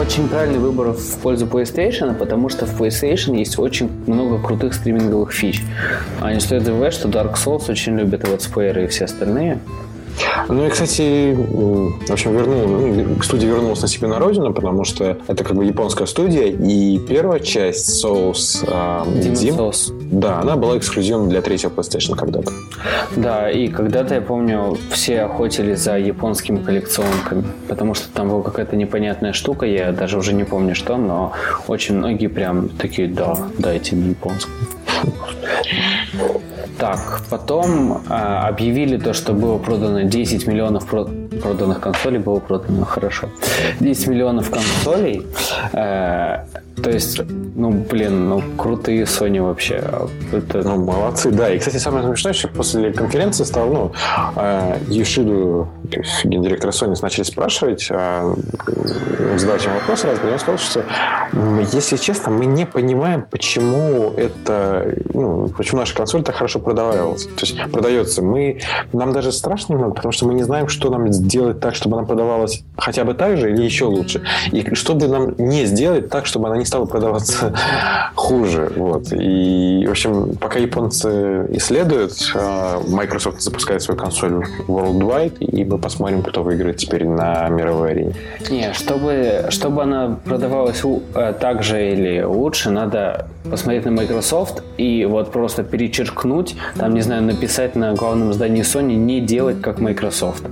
очень правильный выбор в пользу PlayStation, потому что в PlayStation есть очень много крутых стриминговых фич. А не стоит забывать, что Dark Souls очень любят летсплееры и все остальные. Ну и, кстати, в общем, вернул, ну, студия вернулась на себе на родину, потому что это как бы японская студия, и первая часть Souls э, Demon Souls. Да, она была эксклюзивом для третьего PlayStation когда-то. Да, и когда-то, я помню, все охотились за японскими коллекционками, потому что там была какая-то непонятная штука, я даже уже не помню что, но очень многие прям такие, да, дайте мне японскую. Так, потом э, объявили то, что было продано 10 миллионов про- проданных консолей, было продано хорошо. 10 миллионов консолей. Э, то есть, ну, блин, ну, крутые Sony вообще. Это... Ну, молодцы, да. И, кстати, самое смешное, что после конференции стал, ну, Юшиду, гендиректора Sony, начали спрашивать, э, задавать ему вопросы разные, и он сказал, что, если честно, мы не понимаем, почему это, ну, почему наша консоль так хорошо продавалась. То есть, продается. Мы, нам даже страшно немного, потому что мы не знаем, что нам сделать так, чтобы она продавалась хотя бы так же или еще лучше. И чтобы нам не сделать так, чтобы она не стала продаваться хуже. Вот. И, в общем, пока японцы исследуют, а, Microsoft запускает свою консоль worldwide, и мы посмотрим, кто выиграет теперь на мировой арене. Не, чтобы, чтобы она продавалась э, так же или лучше, надо посмотреть на Microsoft и вот просто перечеркнуть, там, не знаю, написать на главном здании Sony не делать как Microsoft.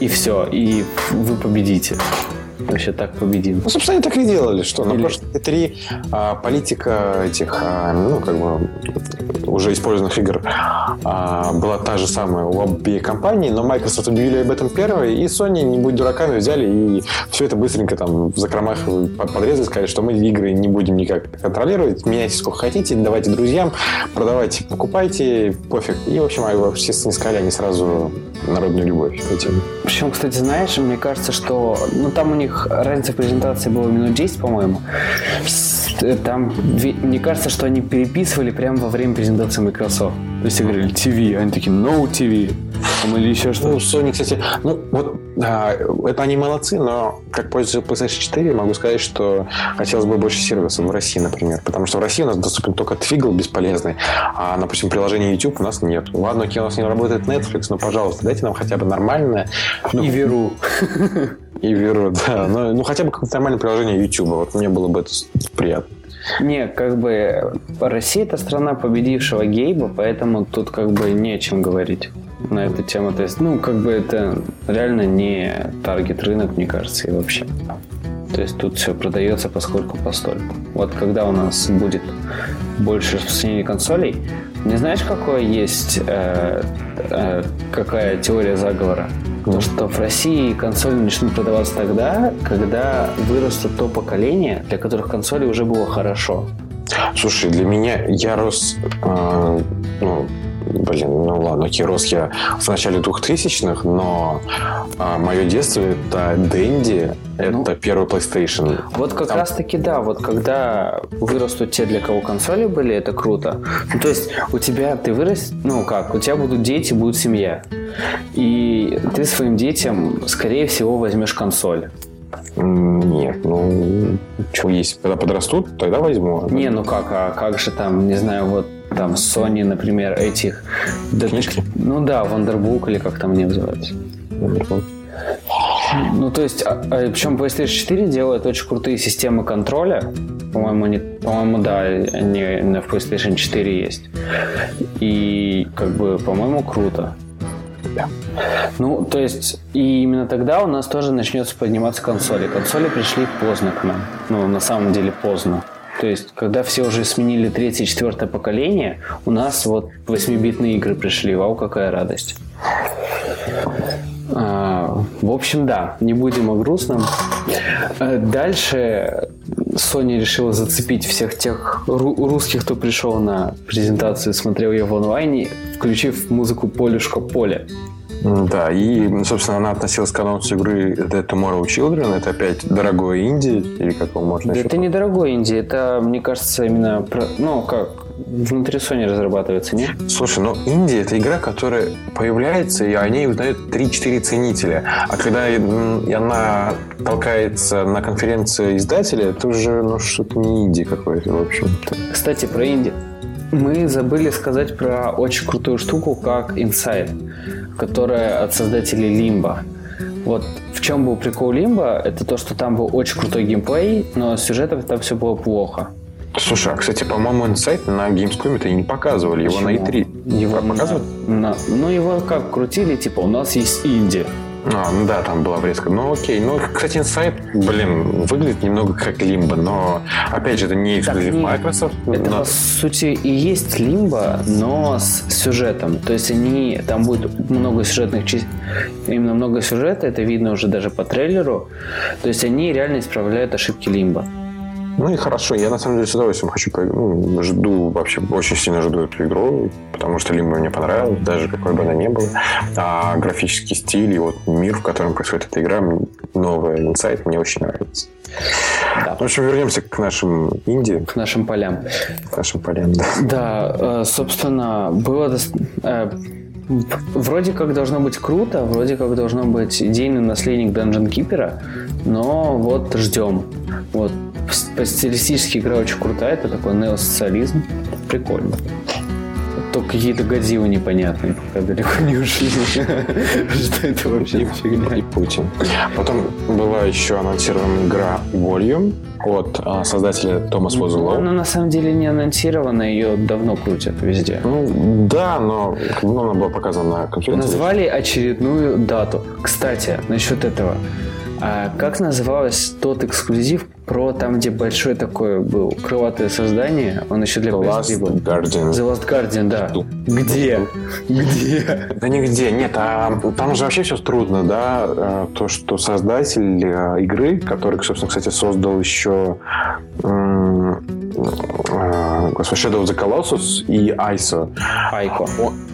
И все, и вы победите вообще так победим. Ну, собственно, они так и делали, что на прошлой E3 а, политика этих, а, ну, как бы, уже использованных игр а, была та же самая у обеих компаний, но Microsoft объявили об этом первой, и Sony, не будь дураками, взяли и все это быстренько там в закромах подрезали, сказали, что мы игры не будем никак контролировать, меняйте сколько хотите, давайте друзьям, продавайте, покупайте, пофиг. И, в общем, все снискали они сразу народную любовь этим. Причем, кстати, знаешь, мне кажется, что ну, там у них разница в презентации была минут 10, по-моему. Там, мне кажется, что они переписывали прямо во время презентации Microsoft. То есть говорили TV, они такие no TV. Там, или еще что-то. Ну, Sony, кстати, ну вот а, это они молодцы, но как пользователь PlayStation 4 могу сказать, что хотелось бы больше сервисов в России, например. Потому что в России у нас доступен только Twiggle бесполезный, а, допустим, приложение YouTube у нас нет. Ладно, окей, у нас не работает Netflix, но, пожалуйста, дайте нам хотя бы нормальное... Ну, и Веру. И Веру, да. Ну, ну хотя бы какое-то нормальное приложение YouTube. Вот мне было бы это приятно. Не, как бы Россия это страна победившего Гейба, поэтому тут как бы не о чем говорить на эту тему. То есть, ну, как бы это реально не таргет рынок, мне кажется, и вообще. То есть тут все продается поскольку постольку. Вот когда у нас будет больше распространения консолей, не знаешь, какое есть, э, э, какая теория заговора? То, что в России консоли начнут продаваться тогда, когда вырастут то поколение, для которых консоли уже было хорошо. Слушай, для меня я рос, э, ну, блин, ну ладно, окей, рос я в начале 2000-х, но а, мое детство это Дэнди, это ну, первый PlayStation. Вот как Там... раз таки да, вот когда вырастут те, для кого консоли были, это круто. Ну, то есть у тебя, ты вырос, ну как, у тебя будут дети, будет семья. И ты своим детям, скорее всего, возьмешь консоль. Нет, ну, что есть, когда подрастут, тогда возьму. Не, ну как, а как же там, не знаю, вот там Sony, например, этих... Книжки? Ну да, Wonderbook или как там они называются. Ну, то есть, а, а, причем PlayStation 4 делает очень крутые системы контроля. По-моему, не, по-моему, да, они в PlayStation 4 есть. И, как бы, по-моему, круто. Да. Ну, то есть, и именно тогда у нас тоже начнется подниматься консоли. Консоли пришли поздно к нам. Ну, на самом деле поздно. То есть, когда все уже сменили третье, четвертое поколение, у нас вот 8-битные игры пришли. Вау, какая радость. А, в общем, да, не будем о грустном. А дальше Sony решила зацепить всех тех русских, кто пришел на презентацию, смотрел ее в онлайне, включив музыку Полюшка Поле. Да, и, собственно, она относилась к анонсу игры The Tomorrow Children. Это опять дорогой инди, или как его можно да Это не дорогой инди, это, мне кажется, именно, про, ну, как, внутри Sony разрабатывается, не? Слушай, ну Инди это игра, которая появляется, и о ней узнают 3-4 ценителя. А когда она толкается на конференции издателя, это уже ну, что-то не инди какое-то, в общем-то. Кстати, про инди. Мы забыли сказать про очень крутую штуку, как Inside которая от создателей Limbo. Вот в чем был прикол Limbo, это то, что там был очень крутой геймплей, но с сюжетом там все было плохо. Слушай, а, кстати, по-моему, Insight на Gamescom-то и не показывали, его Почему? на E3. Его показывают? На, ну, его как крутили, типа, у нас есть инди. А, ну да, там была врезка. Ну окей. Ну, кстати, Insight, блин, выглядит немного как Limbo, но опять же, это не эксклюзив Microsoft. Это, но... по сути, и есть Limbo, но с сюжетом. То есть они, там будет много сюжетных частей, именно много сюжета, это видно уже даже по трейлеру. То есть они реально исправляют ошибки Limbo. Ну и хорошо, я на самом деле с удовольствием хочу поиграть. Ну, жду вообще, очень сильно жду эту игру, потому что Лимба мне понравилась, даже какой бы она ни была. А графический стиль и вот мир, в котором происходит эта игра, новая инсайт, мне очень нравится. Да. В общем, вернемся к нашим Индии. К нашим полям. К нашим полям, да. Да, э, собственно, было э, Вроде как должно быть круто, вроде как должно быть идейный наследник Dungeon Keeper, но вот ждем. Вот стилистически игра очень крутая, это такой неосоциализм. Прикольно. Только какие-то Годзиллы непонятные, пока далеко не ушли. Что это вообще фигня? И Путин. Потом была еще анонсирована игра Volume от а, создателя Томас Возулова. Она на самом деле не анонсирована, ее давно крутят везде. Ну, да, но ну, она была показана на конференции. Назвали очередную дату. Кстати, насчет этого. А как называлось тот эксклюзив про там, где большой такой был крылатое создание? Он еще для The Last был. Guardian. The Last Guardian, да. Жду. Где? Где? Да нигде. Нет, а там же вообще все трудно, да? А, то, что создатель а, игры, который, собственно, кстати, создал еще Shadow of the Colossus и Айсо. Айко.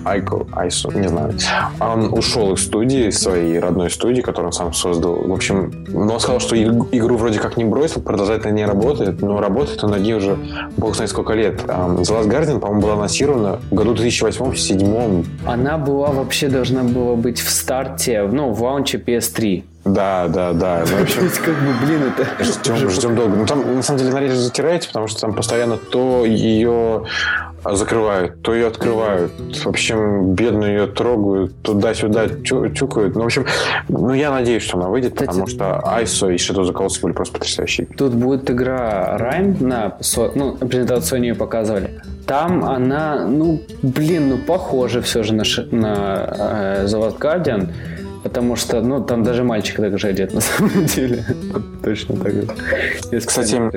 Айко, Айсо, не знаю. Он ушел из студии, своей родной студии, которую он сам создал. В общем, но он сказал, что игру вроде как не бросил, продолжать на ней работает, но работает он на ней уже бог знает сколько лет. The Last Guardian, по-моему, была анонсирована в году 2008-2007. Она была вообще должна была быть в старте, ну, в лаунче PS3. Да, да, да. Ну, в общем, как бы, блин, это... Ждем, ждем долго. Ну, там, на самом деле, на затирается, потому что там постоянно то ее закрывают, то ее открывают. В общем, бедную ее трогают, туда-сюда чукают. Ну, в общем, ну, я надеюсь, что она выйдет, Кстати, потому что Айсо и Shadow the Colossus были просто потрясающие. Тут будет игра Райм на, ну, презентацию ее показывали. Там она, ну, блин, ну, похоже все же на, на э, The Last Guardian. Потому что, ну, там даже мальчик так же одет, на самом деле. Точно так же. Кстати, ну,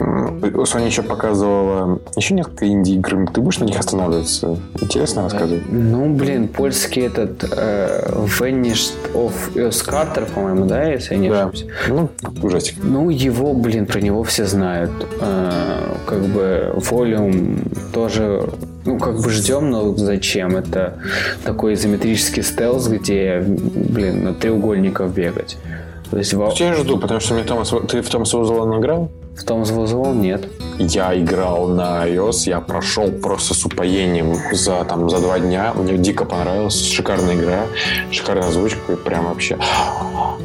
Sony еще показывала еще несколько инди-игр. Ты будешь на них останавливаться? Интересно рассказывать? Ну, блин, польский этот э, Vanished of Carter, по-моему, да, если я не Да. ошибаюсь. Ну, ужастик. Ну, его, блин, про него все знают. Э, как бы Volume тоже, ну, как бы ждем, но зачем? Это такой изометрический стелс, где, блин, на треугольников бегать. То есть во- Я жду, потому что мне Томас... Ты в Томас Уоллен играл? в том Вызовом нет. Я играл на iOS, я прошел просто с упоением за, там, за два дня. Мне дико понравилось. Шикарная игра, шикарная озвучка, и прям вообще...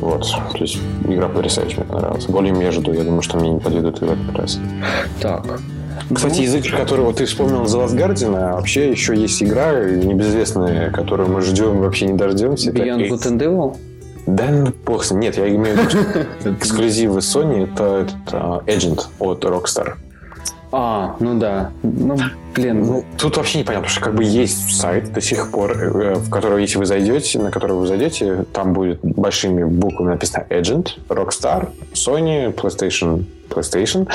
Вот, то есть игра потрясающая, мне понравилась. Более я жду, я думаю, что мне не подведут в этот раз. Так. Кстати, из игр, которые вот ты вспомнил The Last Guardian, а вообще еще есть игра небезызвестная, которую мы ждем вообще не дождемся. Beyond. Good and Evil? Да, ну, бог. Нет, я имею в виду, что эксклюзивы Sony это этот, а, Agent от Rockstar. А, ну да. Ну, блин, ну, Ну, тут вообще непонятно, потому что как бы есть сайт до сих пор, э, в который, если вы зайдете, на который вы зайдете, там будет большими буквами написано Agent, Rockstar, Sony, PlayStation, PlayStation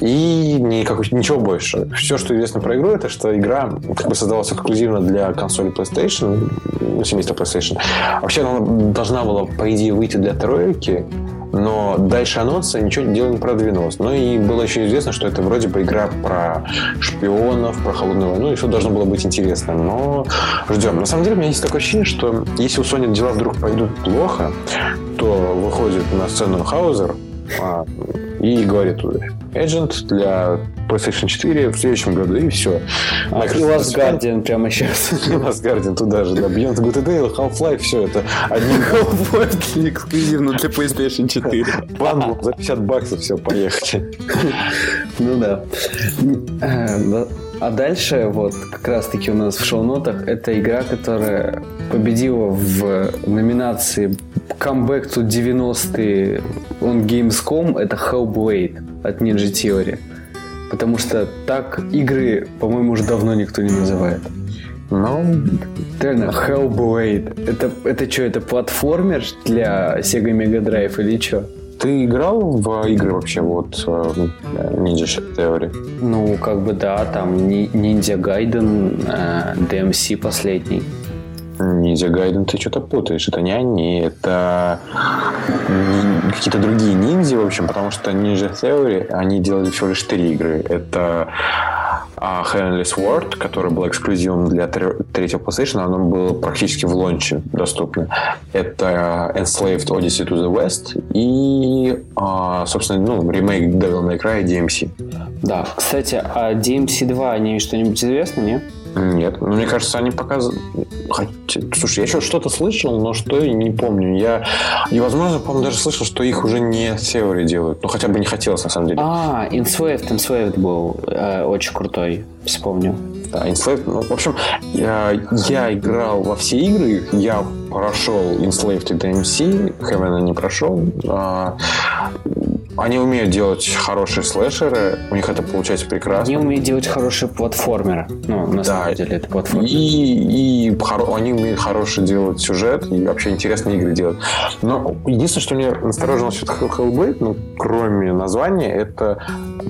и никакой, ничего больше. Все, что известно про игру, это что игра как бы создавалась эксклюзивно для консоли PlayStation, ну, семейства PlayStation. Вообще она должна была, по идее, выйти для тройки, но дальше анонса ничего дело не продвинулось. Ну и было еще известно, что это вроде бы игра про шпионов, про холодную войну, и все должно было быть интересно. Но ждем. На самом деле у меня есть такое ощущение, что если у Sony дела вдруг пойдут плохо, то выходит на сцену Хаузер а, и говорит Agent для PlayStation 4 в следующем году, и все. а, и Last Guardian прямо сейчас. Last Guardian туда же, да, Beyond Good and Evil, Half-Life, все это одним Эксклюзивно для PlayStation 4. бандлом за 50 баксов, все, поехали. Ну да. Э, да. А дальше, вот, как раз-таки у нас в шоу-нотах, это игра, которая победила в номинации Comeback to 90-е on Gamescom. Это Hellblade от Ninja Theory. Потому что так игры, по-моему, уже давно никто не называет. Ну, Реально, Hellblade. Это, это что, это платформер для Sega Mega Drive или что? ты играл в игры вообще вот э, Ninja Theory? Ну, как бы да, там Ninja Gaiden, э, DMC последний. Ninja Gaiden ты что-то путаешь. Это не они, это какие-то другие ниндзя, в общем, потому что Ninja Theory, они делали всего лишь три игры. Это а, Heavenly Sword, который был эксклюзивом для тре- третьего PlayStation, оно было практически в лонче доступно. Это Enslaved Odyssey to the West и, а, собственно, ну, ремейк Devil May Cry и DMC. Да, кстати, а DMC 2, они что-нибудь известно, не? Нет, ну, мне кажется, они показывают... Слушай, я еще что-то слышал, но что я не помню. Я, и, возможно, по-моему, даже слышал, что их уже не Theory делают. Ну, хотя бы не хотелось, на самом деле. А, Enslaved, Enslaved был э, очень крутой, вспомнил. Да, Enslaved, ну, в общем, я, я играл во все игры, я прошел Enslaved и DMC, Heaven не прошел. А, они умеют делать хорошие слэшеры, у них это получается прекрасно. Они умеют делать хорошие платформеры. Ну, на Да. самом деле, это платформер. И, и хоро- они умеют хороший делать сюжет и вообще интересные игры делать. Но единственное, что меня насторожило насчет Hell- Hellblade, ну, кроме названия, это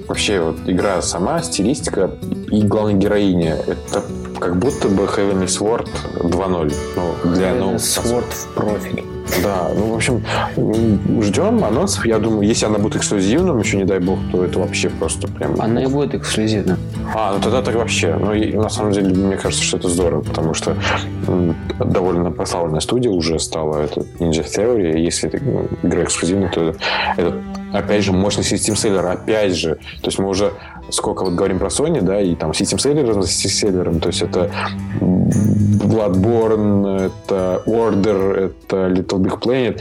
вообще вот игра сама, стилистика и главная героиня. Это как будто бы Heavenly Sword 2.0. Ну, для новых Sword в профиль. Да, ну, в общем, ждем анонсов. Я думаю, если она будет эксклюзивным, еще не дай бог, то это вообще просто прям... Она и будет эксклюзивна. А, ну тогда так вообще. Ну, и на самом деле, мне кажется, что это здорово, потому что довольно прославленная студия уже стала это Ninja Theory. Если это ну, игра эксклюзивная, то это, опять же, мощный систем селлер. Опять же, то есть мы уже сколько вот говорим про Sony, да, и там систем селлером за селлером, то есть это Bloodborne, это Order, это Little Big Planet,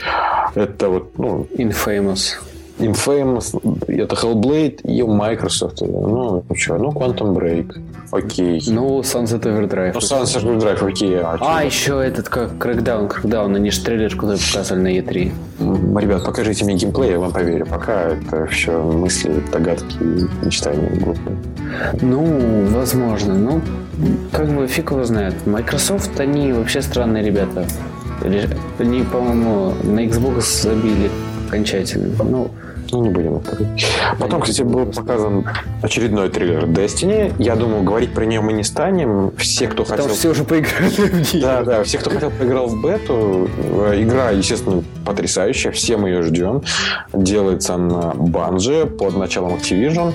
это вот, ну, Infamous. Infamous, это Hellblade и Microsoft. Ну, ну что, ну Quantum Break. Окей. Ну, Sunset Overdrive. Ну, Sunset Overdrive, окей. А, А, еще этот, как Crackdown, Crackdown, они же трейлер, который показывали на E E3. М, Ребят, покажите мне геймплей, я вам поверю. Пока это все мысли, догадки, мечтания глупые. Ну, возможно. Ну, как бы фиг его знает. Microsoft, они вообще странные ребята. Они, по-моему, на Xbox забили окончательно. Ну, ну, не будем. Потом, кстати, был показан очередной трейлер Destiny. Я думаю, говорить про нее мы не станем. Все, кто Там хотел... все уже поиграли в нее. Да, да, все, кто хотел, поиграл в бету. Э, Игра, естественно, потрясающая. Все мы ее ждем. Делается на Банже под началом Activision.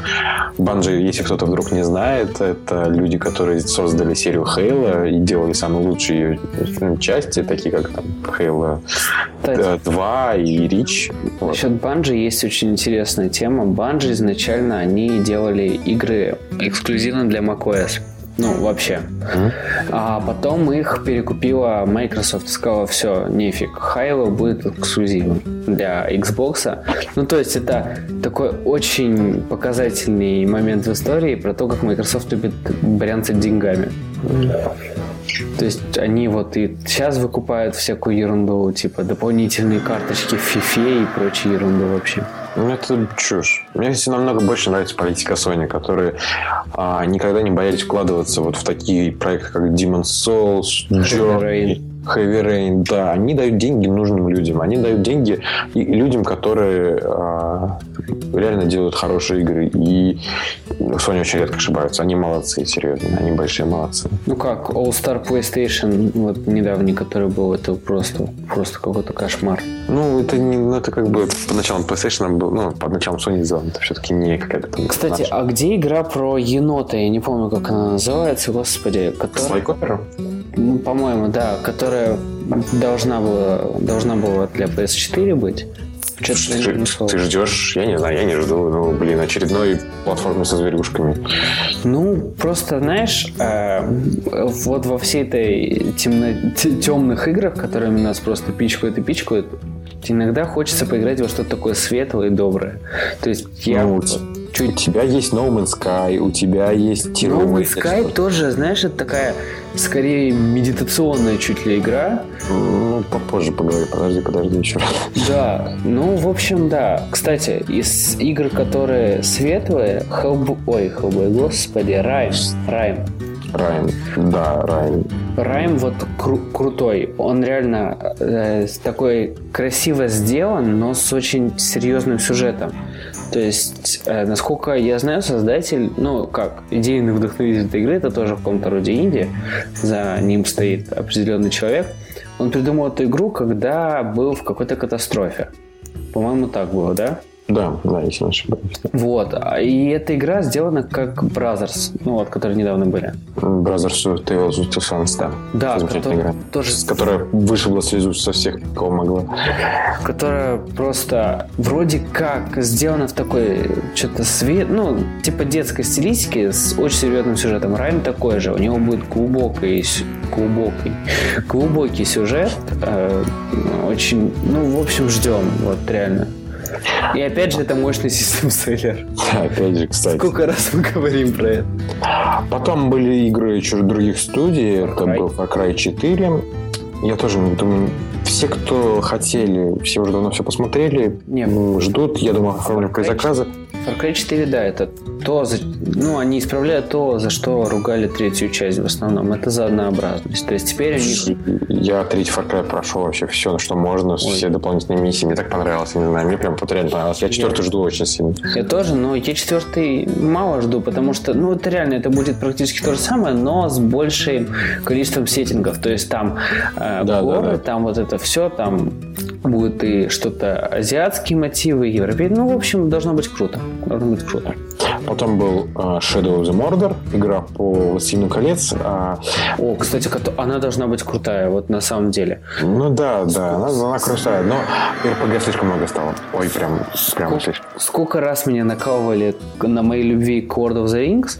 Банжи, если кто-то вдруг не знает, это люди, которые создали серию Halo и делали самые лучшие ее части, такие как там Кстати, 2 и. Вот. Насчет Банжи есть очень интересная тема. Банжи изначально они делали игры эксклюзивно для macOS. Ну, вообще. А потом их перекупила Microsoft сказала, все, нефиг, Halo будет эксклюзивом для Xbox. Ну, то есть это такой очень показательный момент в истории про то, как Microsoft любит брянцать деньгами. То есть они вот и сейчас выкупают всякую ерунду, типа дополнительные карточки в FIFA и прочую ерунду вообще. Ну, это чушь. Мне, кстати, намного больше нравится политика Sony, которые а, никогда не боялись вкладываться вот в такие проекты, как Demon's Souls. Journey, Heavy Rain. Да, они дают деньги нужным людям. Они дают деньги людям, которые а, реально делают хорошие игры. И Sony очень редко ошибаются. Они молодцы, серьезно. Они большие молодцы. Ну как, All Star PlayStation, вот недавний, который был, это просто, просто какой-то кошмар. Ну, это, не, ну, это как бы под началом PlayStation был, ну, под началом Sony сделано. Это все-таки не какая-то там... Кстати, наша. а где игра про енота? Я не помню, как она называется, господи. Которая, Слайк Опера? Ну, по-моему, да, которая должна была, должна была для PS4 быть. Что-то Ты, нашел. ты ждешь? Я не знаю, я не жду. Ну, блин, очередной платформы со зверюшками. Ну, просто, знаешь, э, вот во всей этой темно- темных играх, которыми нас просто пичкают и пичкают, иногда хочется поиграть во что-то такое светлое и доброе. То есть я Ну, вот У чуть тебя есть No Man's Sky, у тебя есть No Tiro. Man's Sky тоже, знаешь, это такая скорее медитационная чуть ли игра. Ну, попозже поговорим. Подожди, подожди еще раз. Да, ну, в общем, да. Кстати, из игр, которые светлые, Hellb... Ой, Hellboy, господи, Райм. Райм. Райан. Да, Райан. Райм вот кру- крутой. Он реально э, такой красиво сделан, но с очень серьезным сюжетом. То есть, э, насколько я знаю, создатель, ну, как, идейный вдохновитель этой игры, это тоже в каком-то роде инди, за ним стоит определенный человек. Он придумал эту игру, когда был в какой-то катастрофе. По-моему, так было, да? Да, да, если не ошибаюсь. Вот. А- И эта игра сделана как Brothers, ну вот, которые недавно были. Brothers Tales of Two Sons, да. Да, которая игра. тоже Которая вышибла слезу со всех, кого могла. которая просто вроде как сделана в такой что-то свет, ну, типа детской стилистики с очень серьезным сюжетом. Райм такой же, у него будет глубокий, глубокий, глубокий сюжет, э, очень, ну, в общем, ждем, вот реально. И опять же, это мощный систем-селлер. Опять же, кстати. Сколько раз мы говорим про это? Потом были игры еще других студий. Far Это Cry. был Far Cry 4. Я тоже думаю, все, кто хотели, все уже давно все посмотрели, Не. м, ждут. Я думаю, оформлю предзаказы. Far Cry 4, да, это то, за- ну, они исправляют то, за что ругали третью часть в основном. Это за однообразность. То есть теперь они Я третий Far Cry прошел вообще все, что можно, все дополнительные миссии. Мне так понравилось, не знаю, мне прям вот реально понравилось. Я четвертый жду очень сильно. Я тоже, но я четвертый мало жду, потому что, ну, это реально, это будет практически то же самое, но с большим количеством сеттингов. То есть там э, Да, горы, да, да. там вот это все, там будут и что-то азиатские мотивы, европейские. Ну, в общем, должно быть круто. Должно быть круто. Потом был э, Shadow of the Mordor, игра по «Властелину колец». А, О, кстати, она должна быть крутая, вот на самом деле. ну да, да, она, она крутая, но RPG слишком много стало. Ой, прям, прям слишком. Сколько раз меня накалывали на моей любви к World of the Rings,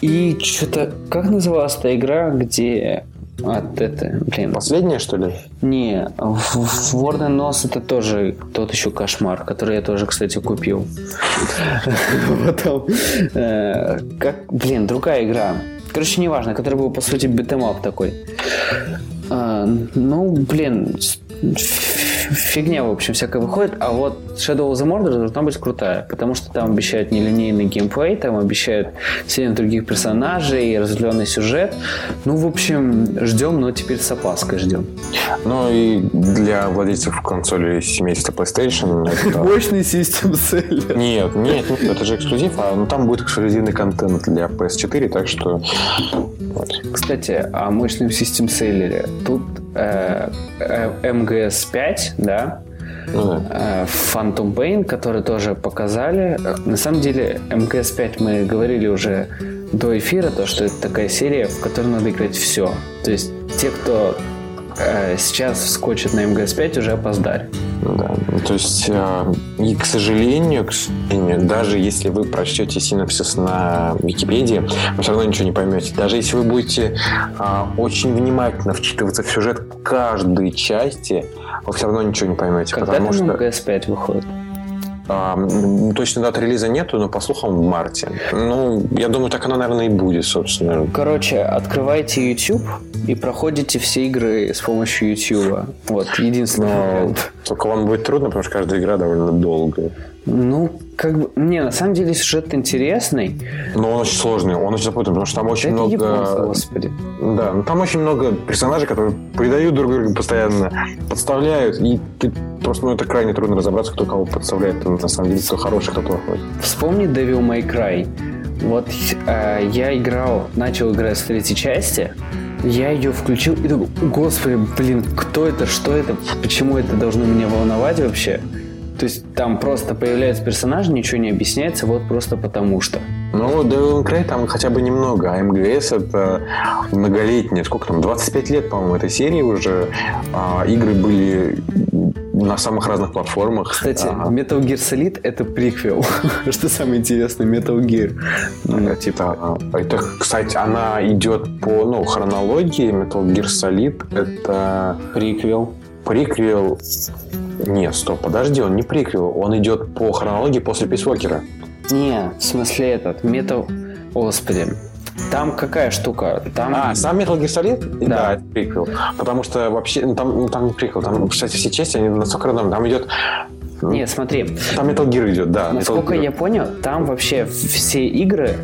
и что-то... Как называлась та игра, где... От это, блин, Последняя, что ли? Не, в- в Warden Нос это тоже тот еще кошмар, который я тоже, кстати, купил. Потом, э, как, блин, другая игра. Короче, неважно, который был, по сути, beat 'em up такой. А, Ну, блин, фигня, в общем, всякая выходит, а вот Shadow of the Mordor должна быть крутая, потому что там обещают нелинейный геймплей, там обещают сильно других персонажей, разветвленный сюжет. Ну, в общем, ждем, но теперь с опаской ждем. Ну и для владельцев консоли семейства PlayStation это... Мощный систем селлер. Нет, нет, нет, это же эксклюзив, а ну, там будет эксклюзивный контент для PS4, так что... Вот. Кстати, о мощном систем селлере. Тут э, э, MGS5, да, ну, да. Э, Phantom Pain, который тоже показали. На самом деле, МКС-5 мы говорили уже до эфира, то, что это такая серия, в которой надо играть все. То есть те, кто сейчас вскочит на МГС-5, уже опоздали. Да, ну, то есть, э, и, к сожалению, к сожалению, даже если вы прочтете синопсис на Википедии, вы все равно ничего не поймете. Даже если вы будете э, очень внимательно вчитываться в сюжет каждой части, вы все равно ничего не поймете. Когда потому что... МГС-5 выходит? А, точно даты релиза нету, но по слухам в марте. Ну, я думаю, так оно, наверное, и будет, собственно. Короче, открывайте YouTube и проходите все игры с помощью YouTube. Вот, единственный но вариант. Только вам будет трудно, потому что каждая игра довольно долгая. Ну, как бы, не, на самом деле сюжет интересный. Но он очень сложный, он очень запутанный, потому что там очень Это много... Японцы, господи. Да, ну там очень много персонажей, которые предают друг друга постоянно, подставляют, и ты просто, ну, это крайне трудно разобраться, кто кого подставляет, на самом деле, кто хороший, кто плохой. Вспомни Devil May Cry. Вот э, я играл, начал играть с третьей части, я ее включил и думал, господи, блин, кто это, что это, почему это должно меня волновать вообще? То есть там просто появляются персонажи, ничего не объясняется, вот просто потому что. Ну, Devil May там хотя бы немного, а МГС это многолетние, сколько там, 25 лет, по-моему, этой серии уже. А, игры были на самых разных платформах. Кстати, ага. Metal Gear Solid это приквел. Что самое интересное, Metal Gear. Ну, типа... это, кстати, она идет по ну, хронологии. Metal Gear Solid это... Приквел. Приквел нет, стоп, подожди, он не приквел, он идет по хронологии после Писвокера. Не, в смысле этот, Metal... Господи, там какая штука? Там... А, сам Metal Gear Solid? Да. да, это приквел. Потому что вообще, ну, там, ну, там не приквел, там, кстати, все части, они настолько рандомные. Там идет нет, смотри. Там Metal Gear идет, да. Насколько я понял, там вообще все игры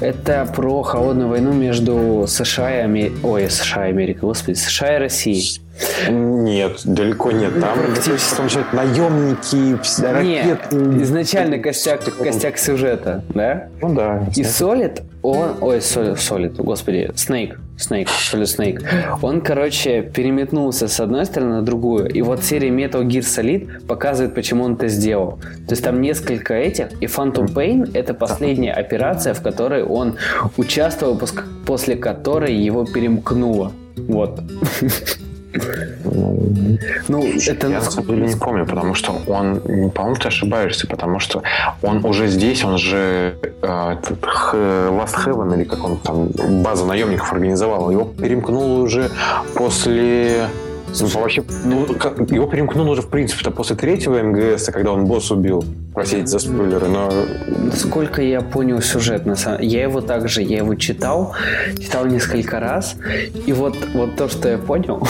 это про холодную войну между США и Америкой. Ой, США и Америкой, господи, США и Россией. Нет, далеко нет. Там практически наемники, ракеты. Нет, изначально костяк, костяк сюжета, да? Ну да. И Солид, он... Ой, Солид, господи, Снейк. Снейк, Solid Снейк. Он, короче, переметнулся с одной стороны на другую. И вот серия Metal Gear Solid показывает, почему он это сделал. То есть там несколько этих. И Phantom Pain — это последняя операция, в которой он участвовал, после которой его перемкнуло. Вот. Ну, это я на самом деле не помню, потому что он, по-моему, ты ошибаешься, потому что он уже здесь, он же э, Last Heaven или как он там базу наемников организовал, его перемкнул уже после ну, вообще, ну, его перемкнуло уже, в принципе, то после третьего МГС, когда он босс убил. Простите за спойлеры, но... Насколько я понял сюжет, на самом... я его также, я его читал, читал несколько раз, и вот, вот то, что я понял,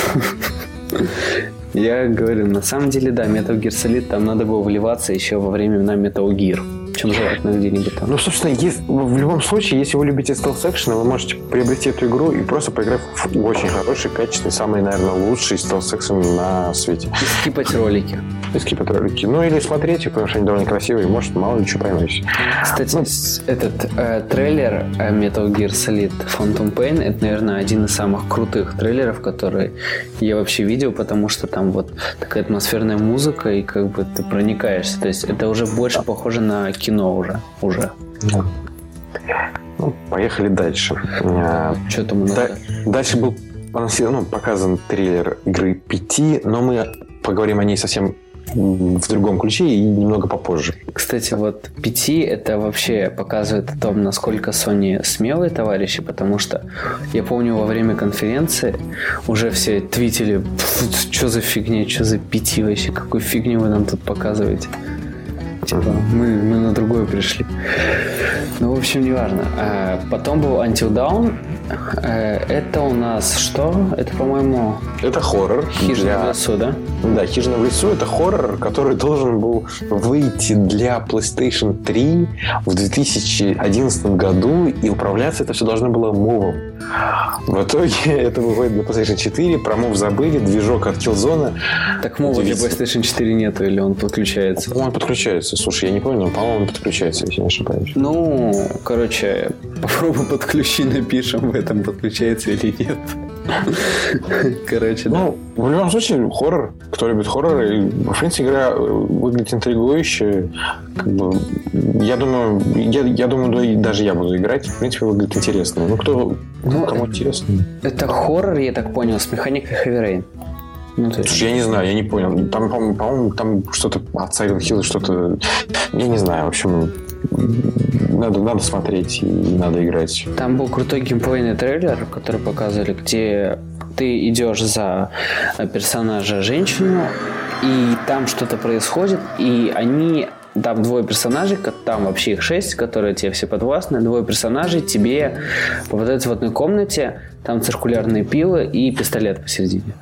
я говорю, на самом деле, да, Metal Gear Solid там надо было вливаться еще во время на Metal Gear чем желательно где-нибудь там. Ну, собственно, есть, в любом случае, если вы любите стелс экшен вы можете приобрести эту игру и просто поиграть в очень хороший, качественный, самый, наверное, лучший стелс экшен на свете. И скипать ролики. И скипать ролики. Ну, или смотреть потому что они довольно красивые, может, мало ли что поймете. Кстати, ну, этот э, трейлер э, Metal Gear Solid Phantom Pain, это, наверное, один из самых крутых трейлеров, которые я вообще видел, потому что там вот такая атмосферная музыка, и как бы ты проникаешься. То есть это уже больше похоже на кино уже. уже. Да. Ну, поехали дальше. А, Что там у нас? Да, дальше был ну, показан трейлер игры 5, но мы поговорим о ней совсем в другом ключе и немного попозже. Кстати, вот PT это вообще показывает о том, насколько Sony смелые товарищи, потому что я помню во время конференции уже все твитили, что за фигня, что за PT вообще, какую фигню вы нам тут показываете. Типа, мы, мы на другое пришли. Ну, в общем, неважно. А потом был Until Dawn, Э, это у нас что? Это, по-моему, Это хоррор. хижина для- в лесу, да? Да, «Хижина в лесу» — это хоррор, который должен был выйти для PlayStation 3 в 2011 году, и управляться это все должно было мовом. В итоге это выходит для PlayStation 4, про мов забыли, движок от Killzone. Так мова для. PlayStation 4 нету, или он подключается? Он подключается. Слушай, я не помню, но, по-моему, он подключается, если не ошибаюсь. Ну, короче, попробуй подключи, напишем, в этом подключается или нет. Короче, да. Ну, в любом случае, хоррор. Кто любит хорроры, и, в принципе, игра выглядит интригующе. Как бы, я думаю, я, я думаю, да и даже я буду играть. В принципе, выглядит интересно. Ну, кто, Ну, кому интересно. Это хоррор, я так понял, с механикой Rain. Ну, то есть... Слушай, я не знаю, я не понял. Там, по-моему, по-моему, там что-то от Silent Hill, что-то... Я не знаю, в общем, надо, надо смотреть и надо играть. Там был крутой геймплейный трейлер, который показывали, где ты идешь за персонажа женщину, и там что-то происходит, и они там двое персонажей, там вообще их шесть, которые тебе все подвластны, двое персонажей тебе попадаются в одной комнате, там циркулярные пилы и пистолет посередине.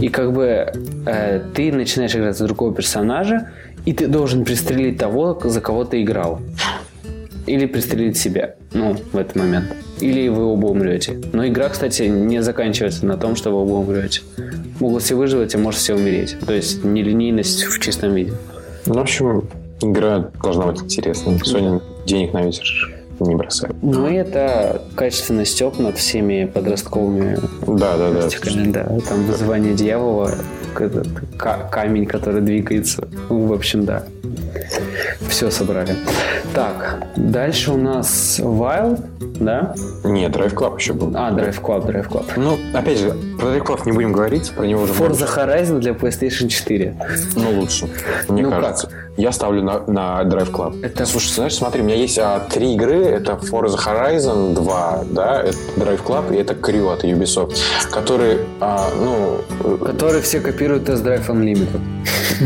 И как бы э, ты начинаешь играть за другого персонажа, и ты должен пристрелить того, за кого ты играл. Или пристрелить себя, ну, в этот момент. Или вы оба умрете. Но игра, кстати, не заканчивается на том, что вы оба умрете. Могут все выживать, а может все умереть. То есть нелинейность в чистом виде. Ну, в общем, игра должна быть интересной. Sony денег на ветер не бросает. Ну и это качественный степ над всеми подростковыми Да, да, да. да. Там вызывание дьявола, этот ка- камень, который двигается. Ну, в общем, да. Все собрали. Так, дальше у нас Wild, да? Нет, Drive Club еще был. А, Drive Club, Drive Club. Ну, опять же, про Drive Club не будем говорить, про него уже Forza Horizon для PlayStation 4. Ну, лучше, мне Ну кажется. Я ставлю на, на Drive Club. Это- Слушай, знаешь, смотри, у меня есть а, три игры. Это Forza Horizon 2, да, это Drive Club и это Crew от Ubisoft, которые, а, ну, э, Которые все копируют Test Drive Unlimited.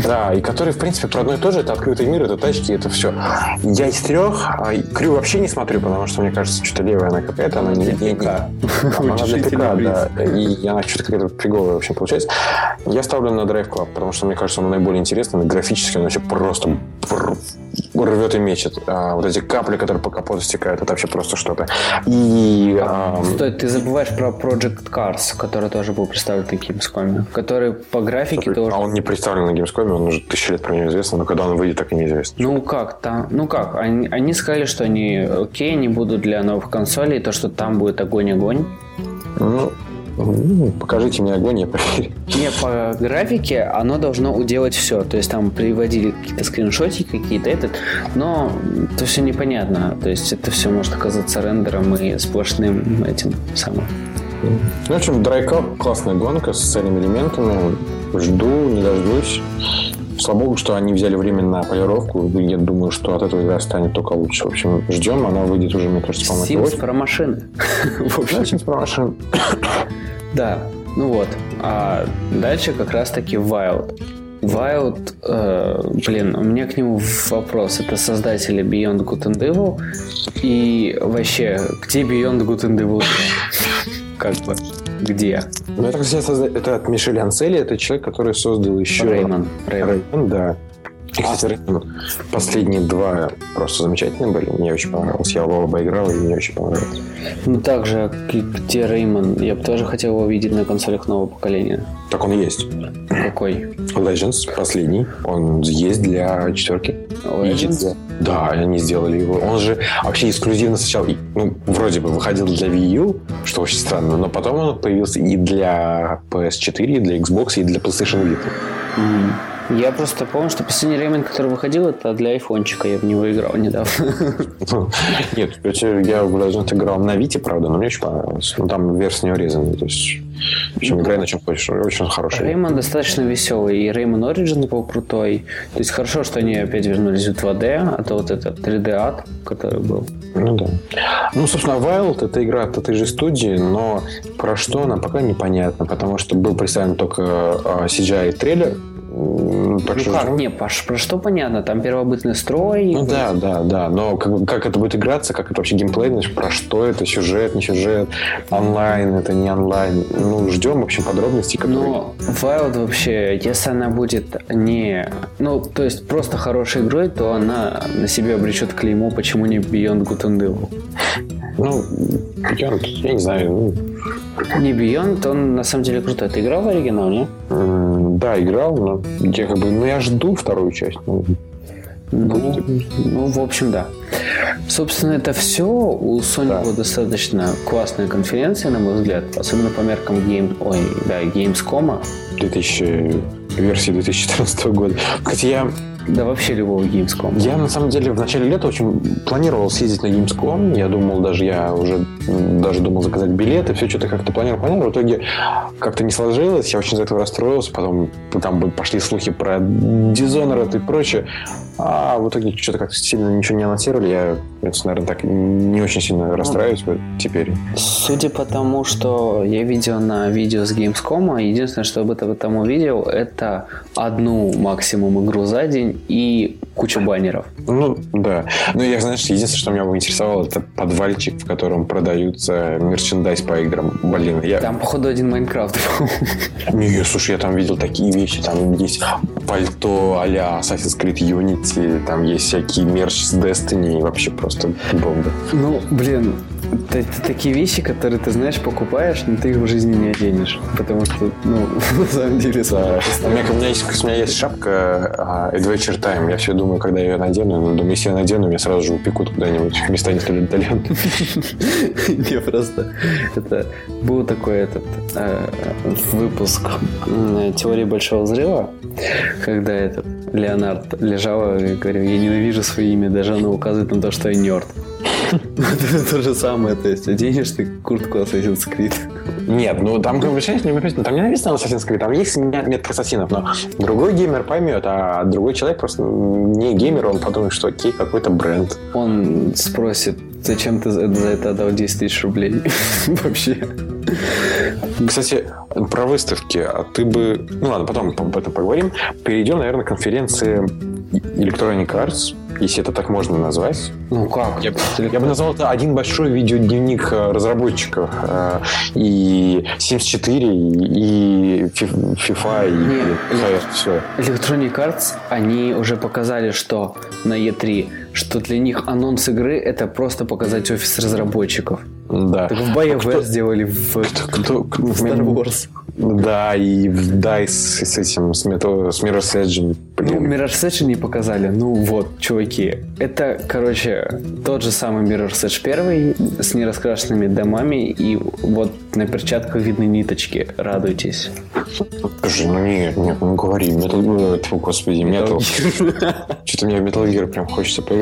да, и которые, в принципе, про одно и то же. Это открытый мир, это тачки, это все. Я из трех, а Crew вообще не смотрю, потому что, мне кажется, что-то левая она какая-то, она не... Не- ПК. Она для ПК, да. И она что-то какая-то фиговая, в общем, получается. Я ставлю на Drive Club, потому что, мне кажется, он наиболее интересный. Графически он вообще просто пр- рвет и мечет. А, вот эти капли, которые по капоту стекают, это вообще просто что-то. И... ам, Стой, ты забываешь про Project Cars, который тоже был представлен на Gamescom, который по графике тоже... а он не представлен на Gamescom, он уже тысячи лет про него известно, но когда он выйдет, так и неизвестно. Ну как там? Ну как? Они, они сказали, что они окей, они будут для новых консолей, то, что там будет огонь-огонь. Ну, ну, покажите мне огонь, я проверю. Не, по графике оно должно уделать все. То есть там приводили какие-то скриншотики, какие-то этот, но это все непонятно. То есть это все может оказаться рендером и сплошным этим самым. Ну, в общем, Cup классная гонка с цельными элементами. Жду, не дождусь. Слава богу, что они взяли время на полировку. Я думаю, что от этого игра станет только лучше. В общем, ждем. Она выйдет уже, мне кажется, по-моему, Sims про машины. В общем, Да, Sims про машин. Да, ну вот. А дальше как раз-таки Wild. Wild, э, блин, у меня к нему вопрос. Это создатели Beyond Good and Evil. И вообще, где Beyond Good and Evil? Как бы, где? Ну, это, кстати, это от Мишеля Анцели. Это человек, который создал еще... Реймон. Реймон. Реймон, да. И, кстати, Реймон, последние два просто замечательные были. Мне очень понравилось. Я оба играл, и мне очень понравилось. Ну, также, где Реймон, я бы тоже хотел его видеть на консолях нового поколения. Так он и есть. Какой? Legends последний. Он есть для четверки. Legends? Да, они сделали его. Он же вообще эксклюзивно сначала, ну, вроде бы выходил для Wii U, что очень странно, но потом он появился и для PS4, и для Xbox, и для PlayStation Vita. М. Я просто помню, что последний Реймон, который выходил, это для айфончика. Я в него играл недавно. Нет, я в играл на Вите, правда, но мне очень понравилось. Ну, там версия не урезана, то есть, общем, играй на чем хочешь, очень хороший. Реймон достаточно веселый, и Реймон Origin был крутой. То есть хорошо, что они опять вернулись в 2D, а то вот этот 3D ад, который был. Ну да. Ну, собственно, Wild это игра от этой же студии, но про что она пока непонятно, потому что был представлен только э, CGI трейлер. М, так Ну что как? ждем. Не, про, про что понятно? Там первобытный строй. Ну да, да, да. Но как, как это будет играться, как это вообще геймплей, значит, про что это, сюжет, не сюжет, онлайн, это не онлайн. Ну, ждем, в общем, подробностей, которые... Но Wild вообще, если она будет не... Ну, то есть просто хорошей игрой, то она на себе обречет клеймо, почему не Beyond Good and Evil. Ну, я, я не знаю, ну, Не Beyond, он на самом деле крутой. Ты играл в оригинал, не? Да, играл, но я как бы, ну, я жду вторую часть. Ну, Ну, ну, в общем, да. Собственно, это все. У Sony Да. была достаточно классная конференция, на мой взгляд. Особенно по меркам Game... Ой, да, Gamescom. 2000, версии 2014 года. Кстати, я, Да вообще любого Gamescom. я на самом деле в начале лета очень планировал съездить на Gamescom. Я думал, даже я уже даже думал заказать билеты, все что-то как-то планировал, планировал. В итоге как-то не сложилось, я очень из этого расстроился. Потом там бы пошли слухи про Dishonored и прочее. А в итоге что-то как-то сильно ничего не анонсировали. Я, наверное, так не очень сильно расстраиваюсь вот теперь. Судя по тому, что я видел на видео с Gamescom, единственное, что об этом там увидел, это одну максимум игру за день и кучу баннеров. Ну, да. Ну, я, знаешь, единственное, что меня бы интересовало, это подвальчик, в котором продаются мерчендайз по играм. Блин, я... Там, походу, один Майнкрафт. Не, слушай, я там видел такие вещи. Там есть пальто а-ля Assassin's Creed Unity, там есть всякие мерч с Destiny, и вообще просто бомба. Ну, блин, это, это такие вещи, которые ты знаешь, покупаешь, но ты их в жизни не оденешь. Потому что, ну, на самом деле, Да. У меня, у меня есть, у меня есть шапка а, Adventure Time. Я все думаю, когда я ее надену. Но думаю, если я надену, меня сразу же упекут куда-нибудь в места несколько Не, просто это был такой этот э, выпуск м, теории большого взрыва, когда этот Леонард лежал и говорил, я ненавижу свое имя, даже оно указывает на то, что я нерд. То же самое, то есть оденешь ты куртку Assassin's Creed. Нет, ну там, как бы, не написано, там не написано Assassin's Creed, там есть мет- метка ассасинов, но другой геймер поймет, а другой человек просто не геймер, он подумает, что окей, какой-то бренд. Он спросит, зачем ты за это отдал 10 тысяч рублей? Вообще. Кстати, про выставки, а ты бы... Ну ладно, потом об этом поговорим. Перейдем, наверное, к конференции Electronic Arts, если это так можно назвать. Ну как? Я, я бы назвал это один большой видеодневник э, разработчиков. э, И Sims 4, и FIFA, и Не, все. Electronic Arts, они уже показали, что на E3, что для них анонс игры это просто показать офис разработчиков. Да. Так в BioWare сделали в, Кто, кто- в Star Wars. Да, и в DICE с этим, с, Meta- с Mirror's Edge. Ну. Mirror's Edge не показали. Ну вот, чуваки. Это, короче, тот же самый Mirror's Edge первый с нераскрашенными домами. И вот на перчатках видны ниточки. Радуйтесь. Слушай, ну нет, нет, ну говори, Metal Gear, тьфу, господи, Metal, Что-то мне в Metal Gear прям хочется поиграть.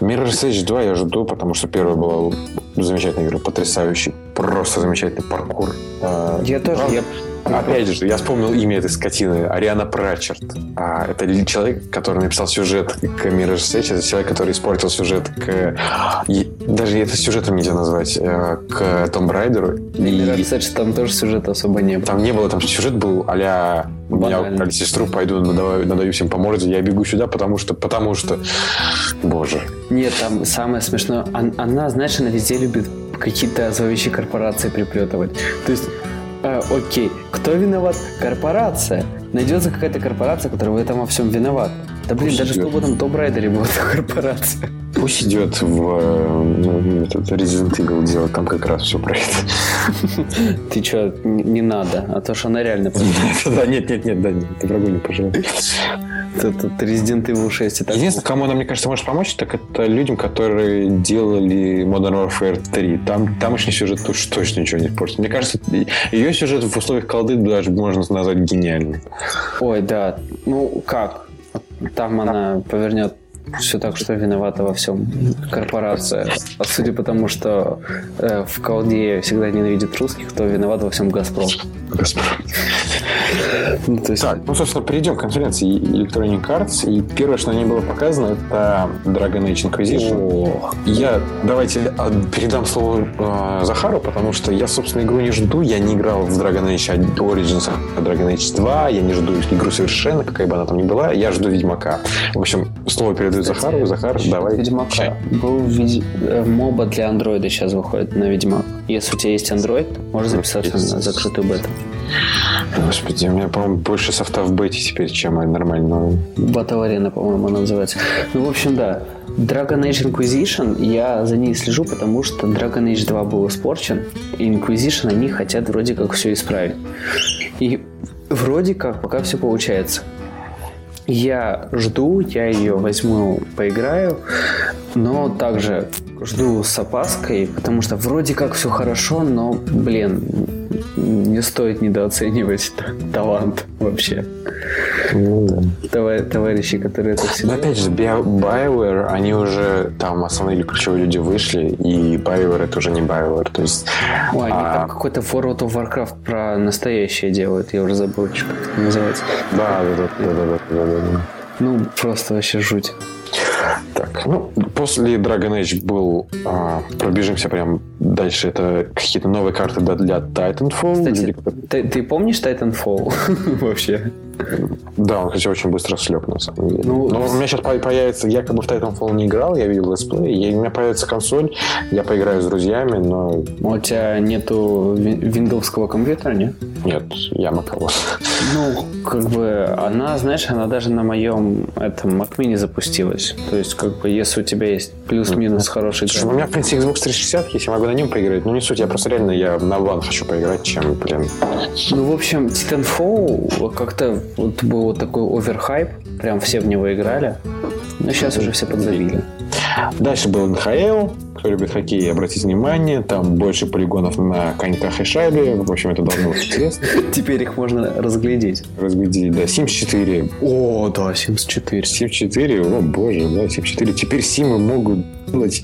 Mirror's Edge 2 я жду, потому что первая была замечательная игра, потрясающий, просто замечательный паркур. А, Я тоже. правда? Я... Опять же, я вспомнил имя этой скотины, Ариана Пратчард. А, это человек, который написал сюжет к Mirror's Edge, это человек, который испортил сюжет к... и даже это сюжетом нельзя назвать, э, к Том Райдеру. И Edge там тоже сюжета особо не было. Там не было, там сюжет был а-ля у меня украли сестру, пойду надаваю, надаю всем по морде, я бегу сюда, потому что, потому что, боже. Нет, там самое смешное, он- она, знаешь, она везде любит какие-то зловещие корпорации приплетывать. То есть, э, окей, кто виноват? Корпорация. Найдется какая-то корпорация, которая в этом во всем виновата. Да блин, Пусть даже идет. в том Том Райдере была эта корпорация. Пусть идет в э, ну, этот Resident Evil делать, там как раз все про это. Ты чё, не, надо, а то, что она реально... Да, нет, нет, нет, да, ты врагу не пожелай. Тут Resident Evil 6 и так... Единственное, кому она, мне кажется, может помочь, так это людям, которые делали Modern Warfare 3. Там тамошний сюжет уж точно ничего не портит. Мне кажется, ее сюжет в условиях колды даже можно назвать гениальным. Ой, да, ну как? Там она повернет все так, что виновата во всем корпорация. А судя по тому, что э, в колде всегда ненавидит русских, то виноват во всем Газпром. Газпром. Ну, есть... Так, ну, собственно, перейдем к конференции Electronic Arts. И первое, что на ней было показано, это Dragon Age Inquisition. О. Я давайте а, передам слово э, Захару, потому что я, собственно, игру не жду. Я не играл в Dragon Age Origins, а Dragon Age 2. Я не жду игру совершенно, какая бы она там ни была. Я жду Ведьмака. В общем, слово передаю Кстати, Захару. Захар, давай. Ведьмака. Чай. Был вид... Э, моба для андроида сейчас выходит на Ведьмак. Если у тебя есть Android, можешь записаться на закрытую бету. Господи, у меня, по-моему, больше софта в бете теперь, чем нормально. Arena, по-моему, она называется. Ну, в общем, да. Dragon Age Inquisition, я за ней слежу, потому что Dragon Age 2 был испорчен, и Inquisition они хотят вроде как все исправить. И вроде как пока все получается. Я жду, я ее возьму, поиграю, но также жду с опаской, потому что вроде как все хорошо, но, блин, не стоит недооценивать талант вообще. Ну, да. Товарищи, которые это все. Но опять же, BioWare, они уже там основные ключевые люди вышли, и BioWare это уже не BioWare. То есть, Ой, они а... там какой-то World of Warcraft про настоящее делают, я уже забыл, что это называется. Да, да, да, да, да, да, да, да. Ну, просто вообще жуть. Так, ну, после Dragon Age был... А, пробежимся прям дальше. Это какие-то новые карты для Titanfall. Кстати, Люди, ты, ты помнишь Titanfall вообще? Да, он, кстати, очень быстро слег, на самом деле. Ну, Но у меня сейчас появится, я как бы в Titanfall не играл, я видел летсплей, и у меня появится консоль, я поиграю с друзьями, но... У тебя нету виндовского компьютера, нет? Нет, я macOS. Ну, как бы, она, знаешь, она даже на моем этом Mac Mini запустилась. То есть, как бы, если у тебя есть плюс-минус хороший... Слушай, у меня, в принципе, Xbox 360 есть, я могу на нем поиграть, но не суть, я просто реально я на One хочу поиграть, чем, блин... Ну, в общем, Titanfall как-то вот был вот такой оверхайп, прям все в него играли. Но сейчас уже все подзабили. Дальше был НХЛ. Кто любит хоккей, обратите внимание, там больше полигонов на коньках и шайбе. В общем, это должно быть интересно. Теперь их можно разглядеть. Разглядеть, да. Sims 4. О, да, Sims 4. Sims 4, о боже, да, Sims 4. Теперь Симы могут делать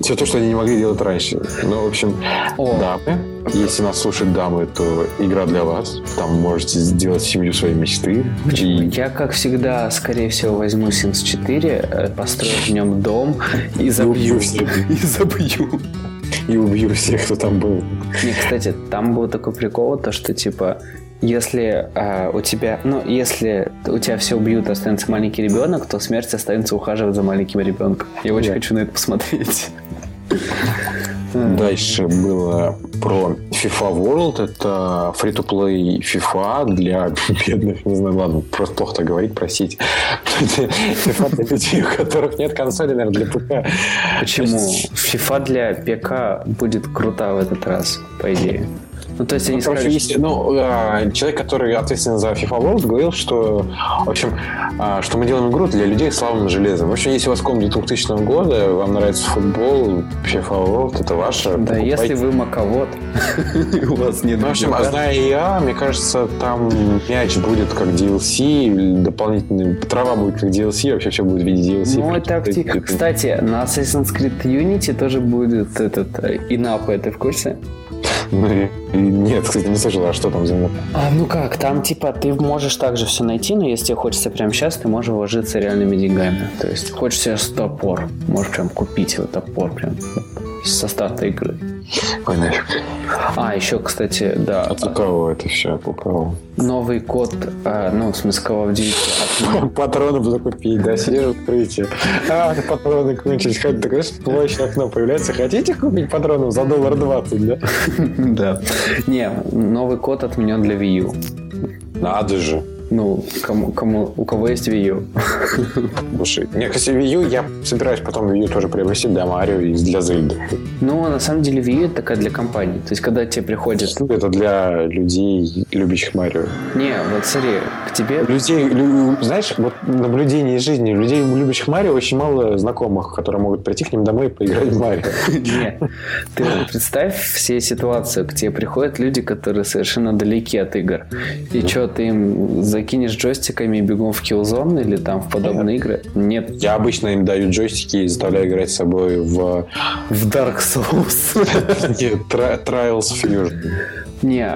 все то, что они не могли делать раньше. Ну, в общем, О. дамы. Если нас слушают дамы, то игра для вас. Там можете сделать семью своей мечты. И... Я, как всегда, скорее всего, возьму Sims 4, э, построю в нем дом и забью. И забью. И убью всех, кто там был. Не, кстати, там был такой прикол, то, что, типа, если э, у тебя, ну, если у тебя все убьют, останется маленький ребенок, то смерть останется ухаживать за маленьким ребенком. Я очень да. хочу на это посмотреть. Дальше было про FIFA World. Это free-to-play FIFA для бедных, не знаю, ладно, просто плохо так говорить, простите. FIFA для людей, у которых нет консоли, наверное, для ПК. Почему? FIFA для ПК будет крута в этот раз, по идее. Ну, то есть они ну, сказали, есть, что... ну, а, человек, который ответственен за FIFA World, говорил, что, в общем, а, что мы делаем игру для людей с слабым железом. В общем, если у вас комп 2000 года, вам нравится футбол, FIFA World, это ваше. Да, покупайте. если вы маковод, у вас нет Ну, в общем, а зная я, мне кажется, там мяч будет как DLC, дополнительный, трава будет как DLC, вообще все будет в виде DLC. Ну, это актив. Кстати, на Assassin's Creed Unity тоже будет этот инап, э, ты в курсе? Ну, нет, кстати, не слышал, а что там за А, ну как, там типа ты можешь также все найти, но если тебе хочется прямо сейчас, ты можешь вложиться реальными деньгами. То есть хочешь себе топор, можешь прям купить вот топор прям со старта игры. Ой, нафиг. А, еще, кстати, да. От у кого это все? У кого? Новый код, а, ну, в смысле, Call of Duty. Патроны буду купить, да, сидишь в открытии. А, патроны кончились. Хоть такое площадь окно появляется. Хотите купить патронов за доллар двадцать, да? Да. Не, новый код отменен для Wii U. Надо же. Ну, кому, кому, у кого есть Wii U. Слушай, не, кстати, Wii U я собираюсь потом Wii U тоже приобрести для Марио и для Зельды. Ну, на самом деле Wii U это такая для компании. То есть, когда тебе приходит... Это для людей, любящих Марио. Не, вот смотри, к тебе... Людей, лю, знаешь, вот наблюдение из жизни. Людей, любящих Марио, очень мало знакомых, которые могут прийти к ним домой и поиграть в Марио. Не, ты представь все ситуации, к тебе приходят люди, которые совершенно далеки от игр. И что, ты им закинешь джойстиками и бегом в Killzone или там в подобные Нет. игры? Нет. Я обычно им даю джойстики и заставляю играть с собой в... В Dark Souls. Нет, Trials Fusion. Не,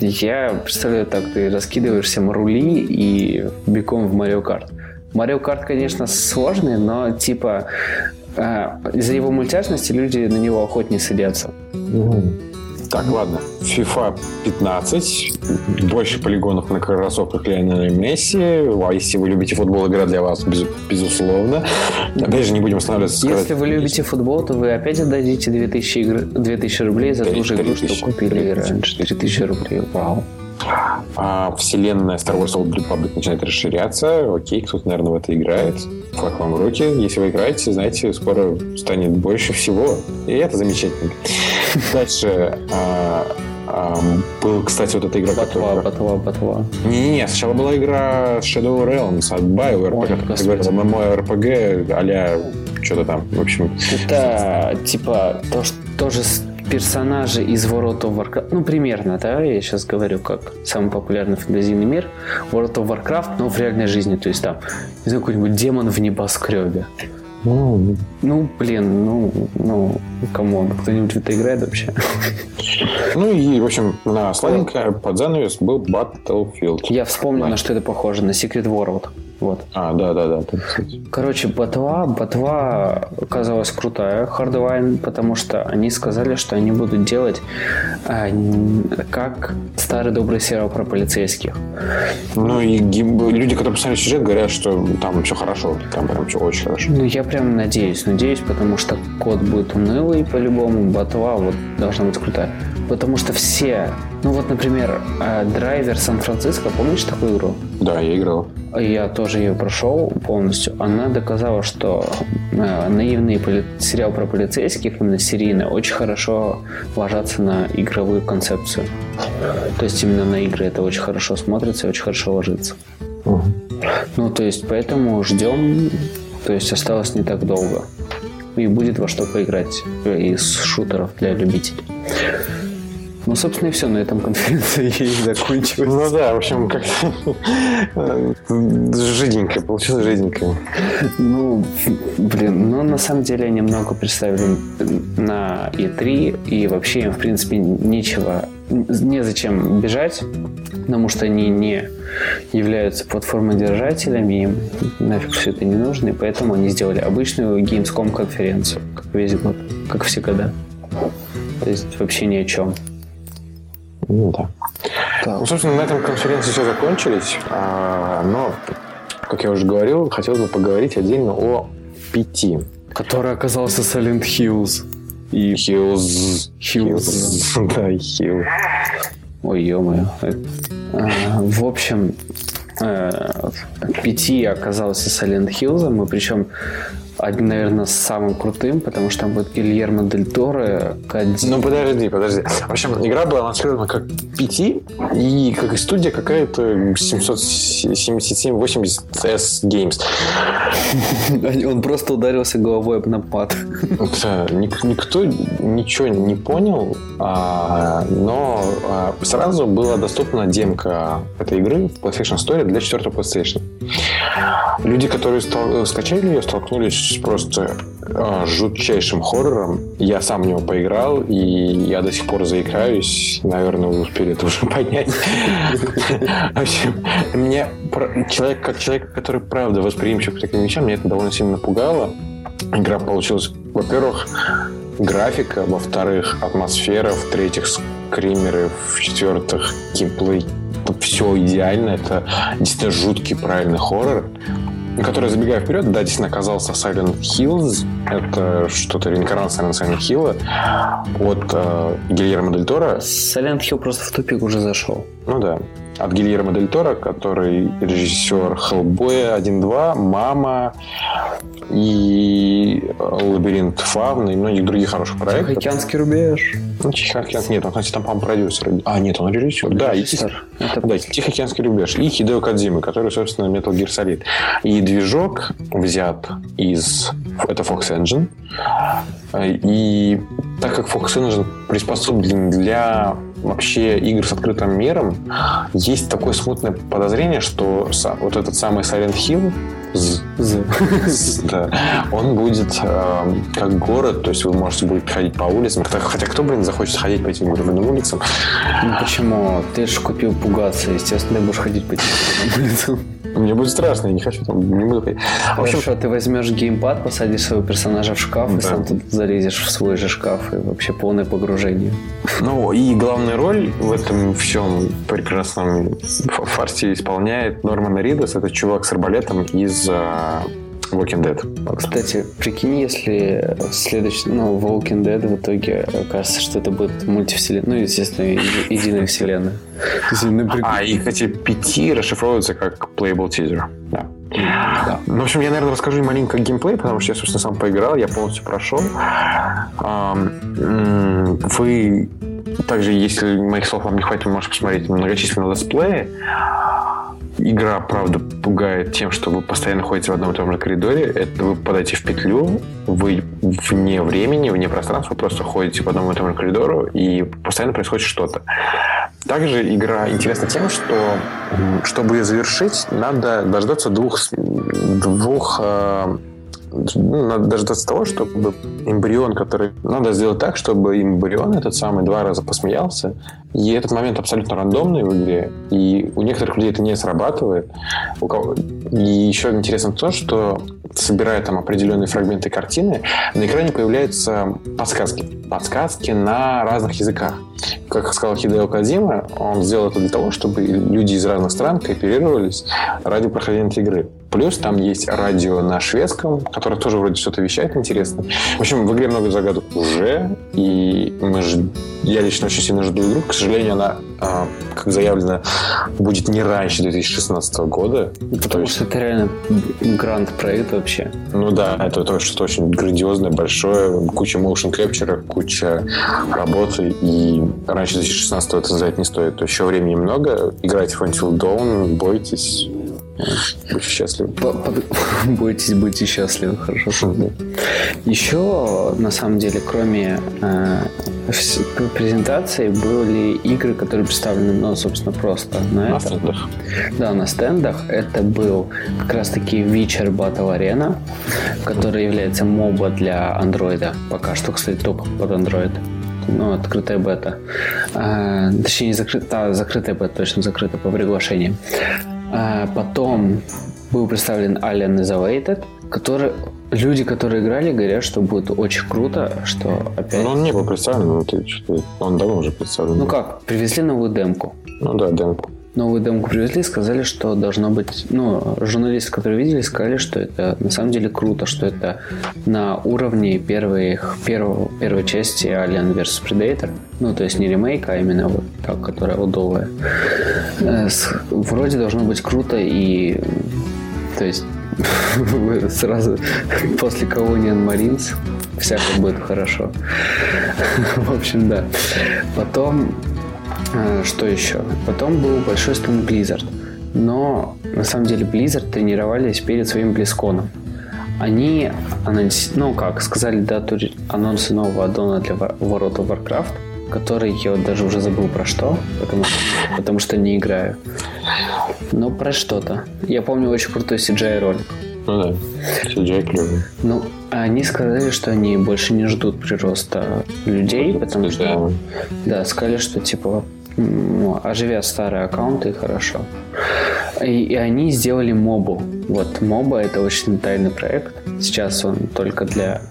я представляю так, ты раскидываешь всем рули и бегом в Марио Карт. Марио Карт, конечно, сложный, но типа э, из-за его мультяшности люди на него охотнее садятся. Так, ладно. FIFA 15. Больше полигонов на кроссовках Лионеля Месси. А если вы любите футбол, игра для вас, без, безусловно. Опять же, не будем останавливаться. Если вы любите футбол, то вы опять отдадите 2000, игр... 2000 рублей за ту же игру, что купили раньше. 3000 рублей. Вау. А вселенная Star Wars Old Republic начинает расширяться. Окей, кто-то, наверное, в это играет. Флаг вам в руки. Если вы играете, знаете, скоро станет больше всего. И это замечательно. Дальше а, а, был, кстати, вот эта игра, Батва, которая... батва, батва. Не-не-не, сначала была игра Shadow Realms от BioWare, Ой, как господи. говорил, MMORPG а-ля что-то там. В общем, Это типа то, что тоже персонажи из World of Warcraft. Ну, примерно, да, я сейчас говорю, как самый популярный фэнтезийный мир. World of Warcraft, но в реальной жизни. То есть там, не знаю, какой-нибудь демон в небоскребе. ну, Ну, блин, ну, ну, come on, кто-нибудь в это играет вообще? ну и, в общем, на сладенькое под занавес был Battlefield. Я вспомнил, на что это похоже, на Secret World. Вот. А, да-да-да. так сказать. Короче, ботва, ботва оказалась крутая, Hardwine, потому что они сказали, что они будут делать н- как старый добрый сериал про полицейских. Ну и люди, которые посмотрели сюжет, говорят, что там все хорошо. Там прям все очень хорошо. Ну, я прям надеюсь, надеюсь, потому что код будет унылый по-любому, ботва вот должна быть крутая. Потому что все, ну вот, например, э, драйвер Сан-Франциско, помнишь такую игру? Да, я играл. Я тоже ее прошел полностью. Она доказала, что э, наивный поли- сериал про полицейских, именно серийный, очень хорошо ложатся на игровую концепцию. То есть именно на игры это очень хорошо смотрится и очень хорошо ложится. Ну, то есть поэтому ждем. То есть осталось не так долго. И будет во что поиграть э, из шутеров для любителей. Ну, собственно, и все. На этом конференция и закончилась. Ну да, в общем, как-то э, жиденько, получилось жиденько. Ну, блин, ну на самом деле они много представили на E3, и вообще им, в принципе, нечего, незачем бежать, потому что они не являются платформодержателями, им нафиг все это не нужно, и поэтому они сделали обычную Gamescom конференцию, как весь год, как всегда. То есть вообще ни о чем. Ну да. Ну, собственно, на этом конференции все закончились. А, но, как я уже говорил, хотелось бы поговорить отдельно о пяти. Который оказался Silent Hills. И Hills. Hills, Да, Hills. Ой, ё-моё. Это- а, В общем, э, пяти оказался Silent Hills, и причем один, наверное, самым крутым, потому что там будет Гильермо Дель Торо, Кадзи. Ну, подожди, подожди. В общем, игра была анонсирована как пяти, и как и студия какая-то 777-80S Games. Он просто ударился головой об напад. Ник- никто ничего не понял, а, но а, сразу была доступна демка этой игры в PlayStation Store для 4 PlayStation. Люди, которые скачали ее, столкнулись с просто а, жутчайшим хоррором. Я сам в него поиграл, и я до сих пор заикаюсь. Наверное, вы успели это уже понять. В общем, мне человек, как человек, который правда восприимчив к таким вещам, меня это довольно сильно напугало. Игра получилась, во-первых, графика, во-вторых, атмосфера, в-третьих, скримеры, в-четвертых, геймплей. Все идеально. Это действительно жуткий, правильный хоррор который, забегая вперед, да, действительно оказался Silent Hills. Это что-то реинкарнация на Silent Hill от э, Гильермо Дель Торо. Silent Hill просто в тупик уже зашел. Ну да. От Гильермо Дель Торо, который режиссер Хеллбоя 1.2, Мама и Лабиринт Фавна и многих других хороших проектов. Океанский рубеж. Ну, Тихоокеанский, нет, он, кстати, там, по-моему, продюсер. А, нет, он режиссер. Да, и Режиссер. Это да, Тихоокеанский рубеж. И Хидео Кадзимы, который, собственно, Metal Gear Solid. И движок взят из... Это Fox Engine. И так как Fox Engine приспособлен для вообще игр с открытым миром, есть такое смутное подозрение, что вот этот самый Silent Hill, Да. Он будет э, как город, то есть вы можете будете ходить по улицам. Хотя, кто, блин, захочет ходить по этим гребаным улицам? Ну почему? Ты же купил пугаться, естественно, ты будешь ходить по этим улицам. Мне будет страшно, я не хочу там, не буду ходить. В общем, Хорошо, ты возьмешь геймпад, посадишь своего персонажа в шкаф, да. и сам тут залезешь в свой же шкаф, и вообще полное погружение. Ну, и главную роль в этом всем прекрасном фарсе исполняет Норман Ридас. Это чувак с арбалетом из uh, Walking Dead. Кстати, прикинь, если следующий, ну, Walking Dead в итоге окажется, что это будет мультивселенная, ну, естественно, единая вселенная. А, и, кстати, пяти расшифровывается как playable teaser. Да. Да. Ну, в общем, я, наверное, расскажу маленько геймплей, потому что я, собственно, сам поиграл, я полностью прошел. Вы также, если моих слов вам не хватит, вы можете посмотреть многочисленные летсплеи. Игра, правда, пугает тем, что вы постоянно ходите в одном и том же коридоре. Это вы попадаете в петлю, вы вне времени, вне пространства, просто ходите по одному и тому же коридору, и постоянно происходит что-то. Также игра интересна тем, что чтобы ее завершить, надо дождаться двух, двух э, ну, надо дождаться того, чтобы эмбрион, который... Надо сделать так, чтобы эмбрион этот самый два раза посмеялся. И этот момент абсолютно рандомный в игре. И у некоторых людей это не срабатывает. У кого... И еще интересно то, что собирая там определенные фрагменты картины, на экране появляются подсказки. Подсказки на разных языках. Как сказал Хидео Кадима, он сделал это для того, чтобы люди из разных стран кооперировались ради прохождения игры. Плюс там есть радио на шведском, которое тоже вроде что-то вещает интересно. В общем, в игре много загадок уже, и мы ж... я лично очень сильно жду игру. К сожалению, она, а, как заявлено, будет не раньше 2016 года. Потому есть... что это реально гранд-проект вообще. Ну да, это то, что очень грандиозное, большое, куча motion capture, куча работы, и раньше 2016 это сказать не стоит. То еще времени много. Играйте в Until Dawn, бойтесь, Будьте счастливы. Бойтесь, будьте счастливы, хорошо. Еще, на самом деле, кроме э, презентации, были игры, которые представлены, ну, собственно, просто на, на стендах. Да, на стендах. Это был как раз-таки Witcher Battle Arena, который является моба для андроида. Пока что, кстати, топ под андроид ну, открытая бета. А, точнее, не закрытая, а, закрытая бета, точно закрыта по приглашению. А потом был представлен Alien Isolated, который люди, которые играли, говорят, что будет очень круто, что опять... Ну, он не был представлен, но ты что он давно уже представлен. Ну как, привезли новую демку. Ну да, демку новую демку привезли, сказали, что должно быть... Ну, журналисты, которые видели, сказали, что это на самом деле круто, что это на уровне первой, первого, первой части Alien vs. Predator. Ну, то есть не ремейк, а именно вот так, которая удовая. Э, вроде должно быть круто и... То есть сразу после Colonial Marines всяко будет хорошо. В общем, да. Потом что еще? Потом был большой стенд Blizzard. Но на самом деле Blizzard тренировались перед своим Близконом. Они анонс... ну как, сказали дату анонса нового аддона для Ворота Warcraft, который я даже уже забыл про что, потому, потому что не играю. Но про что-то. Я помню очень крутой CGI ролик. Ну да, CGI клевый. Ну, они сказали, что они больше не ждут прироста людей, потому что... Да, сказали, что типа ну, оживят старые аккаунты, хорошо. И, и они сделали мобу. Вот моба это очень тайный проект. Сейчас он только для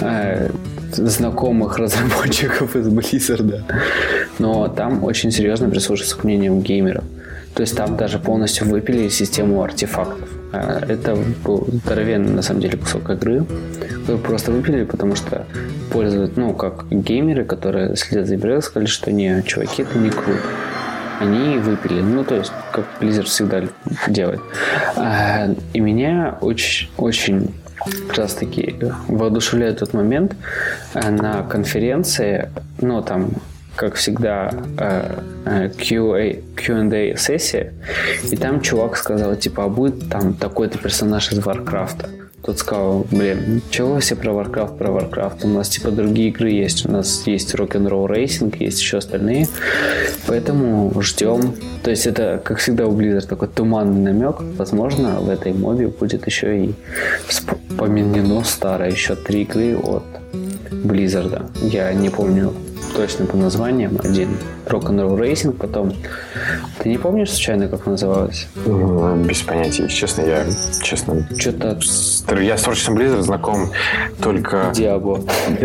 э, знакомых разработчиков из Blizzard. Но там очень серьезно прислушиваются к мнениям геймеров. То есть там даже полностью выпили систему артефактов. А, это был здоровенный, на самом деле, кусок игры. Вы просто выпили, потому что пользуют, ну, как геймеры, которые следят за игрой, сказали, что не, чуваки, это не круто. Они выпили. Ну, то есть, как Blizzard всегда делает. А, и меня очень, очень как раз таки воодушевляет тот момент а, на конференции, ну, там как всегда, э, э, QA, Q&A сессия, и там чувак сказал, типа, а будет там такой-то персонаж из Варкрафта. тот сказал, блин, чего все про Warcraft, про Warcraft? У нас типа другие игры есть. У нас есть Rock'n'Roll Racing, есть еще остальные. Поэтому ждем. То есть это, как всегда у Blizzard, такой туманный намек. Возможно, в этой мобе будет еще и вспомнено старое еще три игры от Blizzard. Я не помню точно по названиям. Один Rock'n'Roll Racing, потом... Ты не помнишь случайно, как называлось? Без понятия. Честно, я... Честно... Что-то... Я с Fortune Blizzard знаком только... Диабло.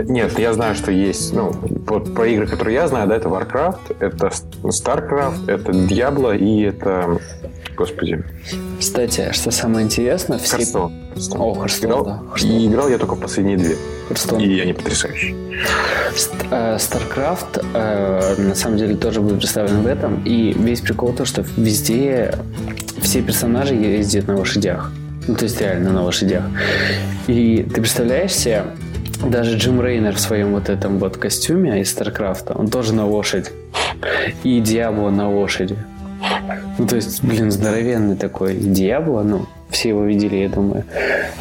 Нет, я знаю, что есть... Ну, вот про игры, которые я знаю, да, это Warcraft, это StarCraft, это Diablo и это... Господи. Кстати, что самое интересное... Все... Hearthstone. О, Hearthstone, играл, да. И играл я только в последние две. Hearthstone. И они потрясающие. StarCraft э, на самом деле тоже будет представлен в этом. И весь прикол то, что везде все персонажи ездят на лошадях. Ну, то есть реально на лошадях. И ты представляешь себе, даже Джим Рейнер в своем вот этом вот костюме из Старкрафта, он тоже на лошадь. И Диабло на лошади. Ну, то есть, блин, здоровенный такой Диабло, ну, все его видели, я думаю.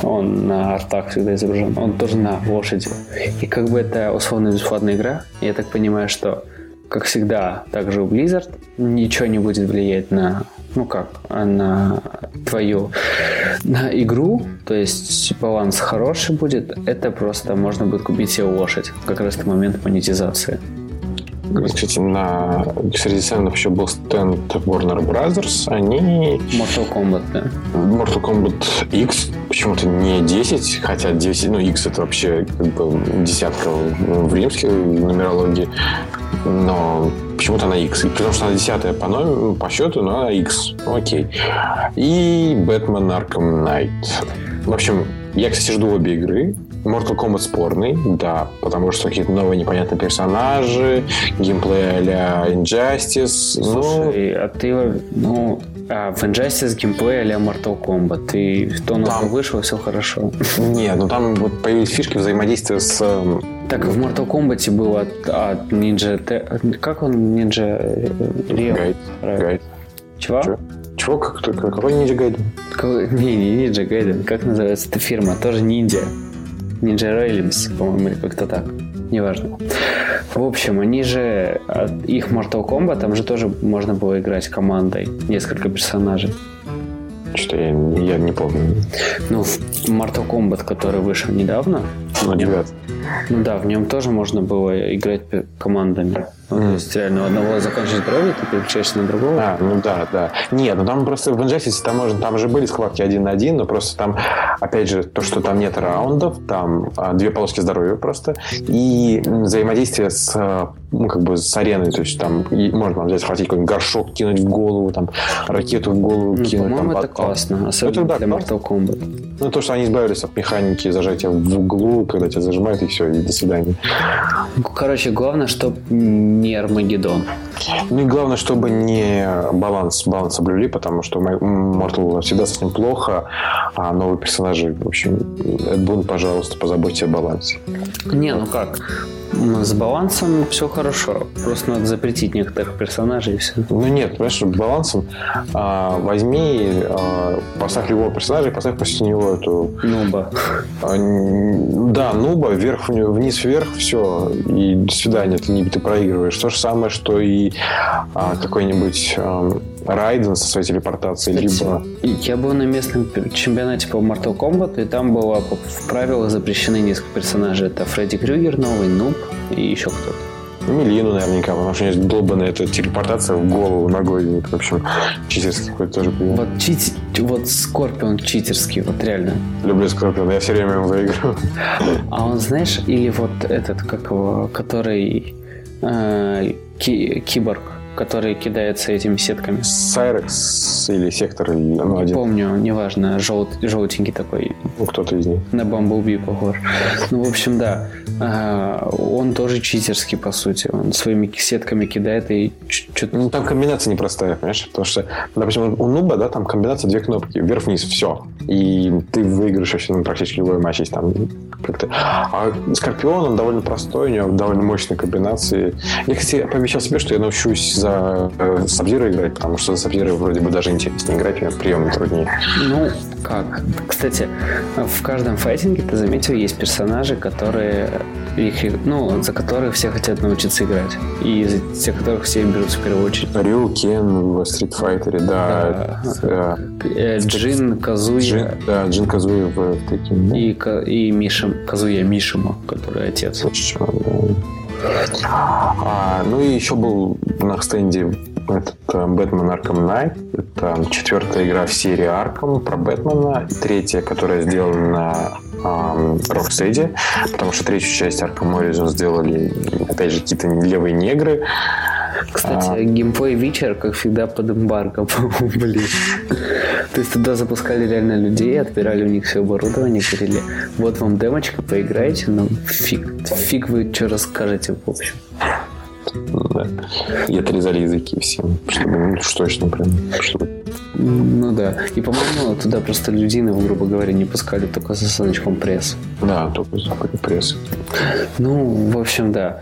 Он на артах всегда изображен. Он тоже на лошади. И как бы это условно бесплатная игра, я так понимаю, что как всегда, также у Blizzard ничего не будет влиять на, ну как, на твою, на игру, то есть баланс хороший будет, это просто можно будет купить себе лошадь, как раз в момент монетизации. Кстати, на среди стендов еще был стенд Warner Brothers. Они... Mortal Kombat, да. Mortal Kombat X, почему-то не 10, хотя 10, ну, X это вообще как бы десятка в римской нумерологии, но почему-то на X. И потому что она десятая по, номеру, по счету, но она X. Окей. И Batman Arkham Knight. В общем, я, кстати, жду обе игры. Mortal Kombat спорный, да, потому что какие-то новые непонятные персонажи, геймплей а-ля Injustice. Слушай, ну... а ты, ну, а в Injustice геймплей а-ля Mortal Kombat. И то новое там... вышло, все хорошо. Нет, ну там вот появились фишки взаимодействия с... Так, в Mortal Kombat было от, от Ninja... Как он? Ninja... Гайд. Гайд. Чего? Чего? Чего? Как, какой Ninja Gaiden? Не, не Ninja Gaiden. Как называется эта фирма? Тоже ниндзя. Ninja Railings, по-моему, или как-то так. Неважно. В общем, они же... Их Mortal Kombat, там же тоже можно было играть командой. Несколько персонажей. Что я, я не помню. Ну, в Mortal Kombat, который вышел недавно. Ну, девятый. Ну да, в нем тоже можно было играть командами. Ну, mm. То есть реально у одного заканчивается здоровье, ты переключаешься на другого. А, ну да, да. Нет, ну там просто в Injustice там, можно, там же были схватки один на один, но просто там, опять же, то, что там нет раундов, там а, две полоски здоровья просто, и взаимодействие с, а, ну, как бы с ареной, то есть там и можно взять, схватить какой-нибудь горшок, кинуть в голову, там, ракету в голову ну, кинуть. По-моему, там, это потом. классно, особенно это, да, для Mortal Kombat. Ну, то, что они избавились от механики зажатия в углу, когда тебя зажимают, и все, и до свидания. Короче, главное, чтобы не Армагеддон. Ну и главное, чтобы не баланс, баланс соблюли, потому что Mortal всегда с ним плохо, а новые персонажи, в общем, Эдбун, пожалуйста, позаботьте о балансе. Не, ну как, с балансом все хорошо. Просто надо запретить некоторых персонажей и все. Ну нет, понимаешь, балансом а, возьми, а, поставь любого персонажа и поставь после него эту... Нуба. А, да, нуба, вверх, вниз, вверх, все. И до свидания, ты, не, ты проигрываешь. То же самое, что и а, какой-нибудь... А, Райден со своей телепортацией, Кстати, либо... Я был на местном чемпионате по Mortal Kombat, и там было в правилах запрещены несколько персонажей. Это Фредди Крюгер новый, Нуб и еще кто-то. Милину наверняка, потому что у нее долбанная эта телепортация в голову ногой. В общем, читерский какой-то тоже понимаю. Вот, чит... вот Скорпион читерский, вот реально. Люблю Скорпиона, я все время ему выигрываю. А он, знаешь, или вот этот, как его, который э, ки- киборг, который кидается этими сетками. Сайрекс или Сектор? Или, ну, не один. помню, неважно, жел, желтенький такой. Ну, кто-то из них. На Бамблби похож. Ну, в общем, да. А, он тоже читерский, по сути. Он своими сетками кидает и что-то... Ну, там комбинация непростая, понимаешь? Потому что, допустим, у Нуба, да, там комбинация две кнопки. Вверх-вниз, все. И ты выиграешь вообще ну, практически любой матч, есть там как-то... А Скорпион, он довольно простой, у него довольно мощные комбинации. Я, кстати, пообещал себе, что я научусь за за э, Сабзира играть, потому что за Сабзира вроде бы даже интереснее играть, приемы труднее. Ну, как? Кстати, в каждом файтинге, ты заметил, есть персонажи, которые их, ну, за которых все хотят научиться играть. И за тех, которых все берут в первую очередь. Рю, Кен в Street Fighter, да. да. Э, Джин, Казуя. Джин, да, Джин Казуя в Tekken. И, и Миша, Казуя Мишима, который отец. Точно, да. А, ну и еще был на стенде этот Бэтмен Arkham Knight. Это четвертая игра в серии Arkham про Бэтмена. Третья, которая сделана на Rocksteady, потому что третью часть Arkham Origins сделали, опять же, какие-то левые негры. Кстати, а... геймплей вечер, как всегда, под эмбарго, блин. То есть туда запускали реально людей, отбирали у них все оборудование, говорили, вот вам демочка, поиграйте, но фиг, фиг вы что расскажете, в общем. Да. И отрезали языки всем, чтобы, ну, уж точно прям, чтобы... Ну да. И, по-моему, туда просто ну, грубо говоря, не пускали только за значком пресс. Да, только за пресс. Ну, в общем, да.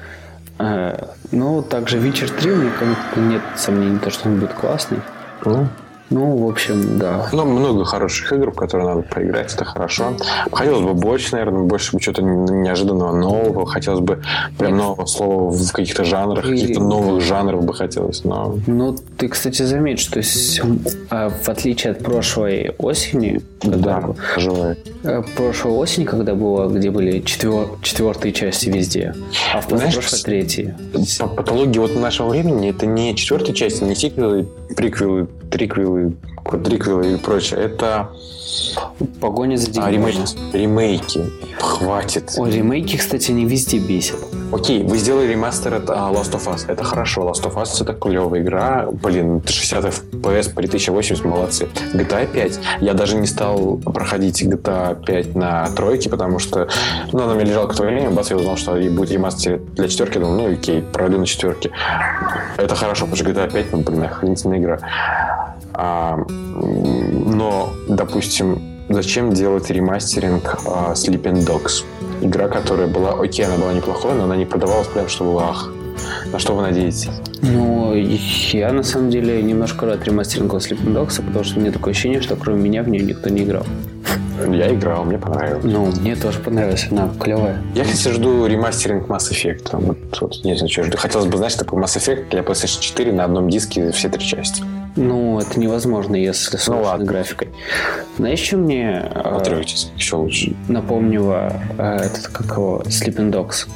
Э, ну, также Witcher 3 у меня нет сомнений, то, что он будет классный. Ну, ну, в общем, да. Ну, много хороших игр, в которые надо поиграть, это хорошо. Хотелось бы больше, наверное, больше бы чего-то неожиданного нового. Хотелось бы прям нового слова в каких-то жанрах, И... каких-то новых жанров бы хотелось. Но... Ну, ты, кстати, заметь, что а, в отличие от прошлой осени, да, живая. Э, прошлой осени, когда было, где были четвер... четвертые части везде, а в прошлой третьи. По патологии вот нашего времени это не четвертые части, не сиквелы, приквелы, триквелы, квадриквелы и прочее. Это Погоня за деньгами. А, ремейки. ремейки. Хватит. О, ремейки, кстати, не везде бесят. Окей, вы сделали ремастер от uh, Last of Us. Это хорошо. Last of Us это клевая игра. Блин, 60 FPS при 1080, молодцы. GTA 5. Я даже не стал проходить GTA 5 на тройке, потому что ну, она мне лежала какое-то время, бац, я узнал, что будет ремастер для четверки. Думаю, ну окей, пройду на четверке. Это хорошо, потому что GTA 5, ну, блин, охренительная игра. А, но, допустим, зачем делать ремастеринг а, Sleeping Dogs? Игра, которая была, окей, она была неплохой, но она не продавалась прям, чтобы ах. На что вы надеетесь? Ну, я на самом деле немножко рад ремастерингу Sleeping Dogs, потому что мне такое ощущение, что кроме меня в нее никто не играл. Я играл, мне понравилось. Ну, мне тоже понравилось, она клевая. Я, кстати, жду ремастеринг Mass Effect. Вот, вот, не знаю, что жду. Хотелось бы, знаешь, такой Mass Effect для PlayStation 4 на одном диске все три части. Ну, это невозможно, если с ну, ладно. графикой. Знаешь, что мне э, еще лучше. напомнила э, этот, как его, Sleeping Dogs?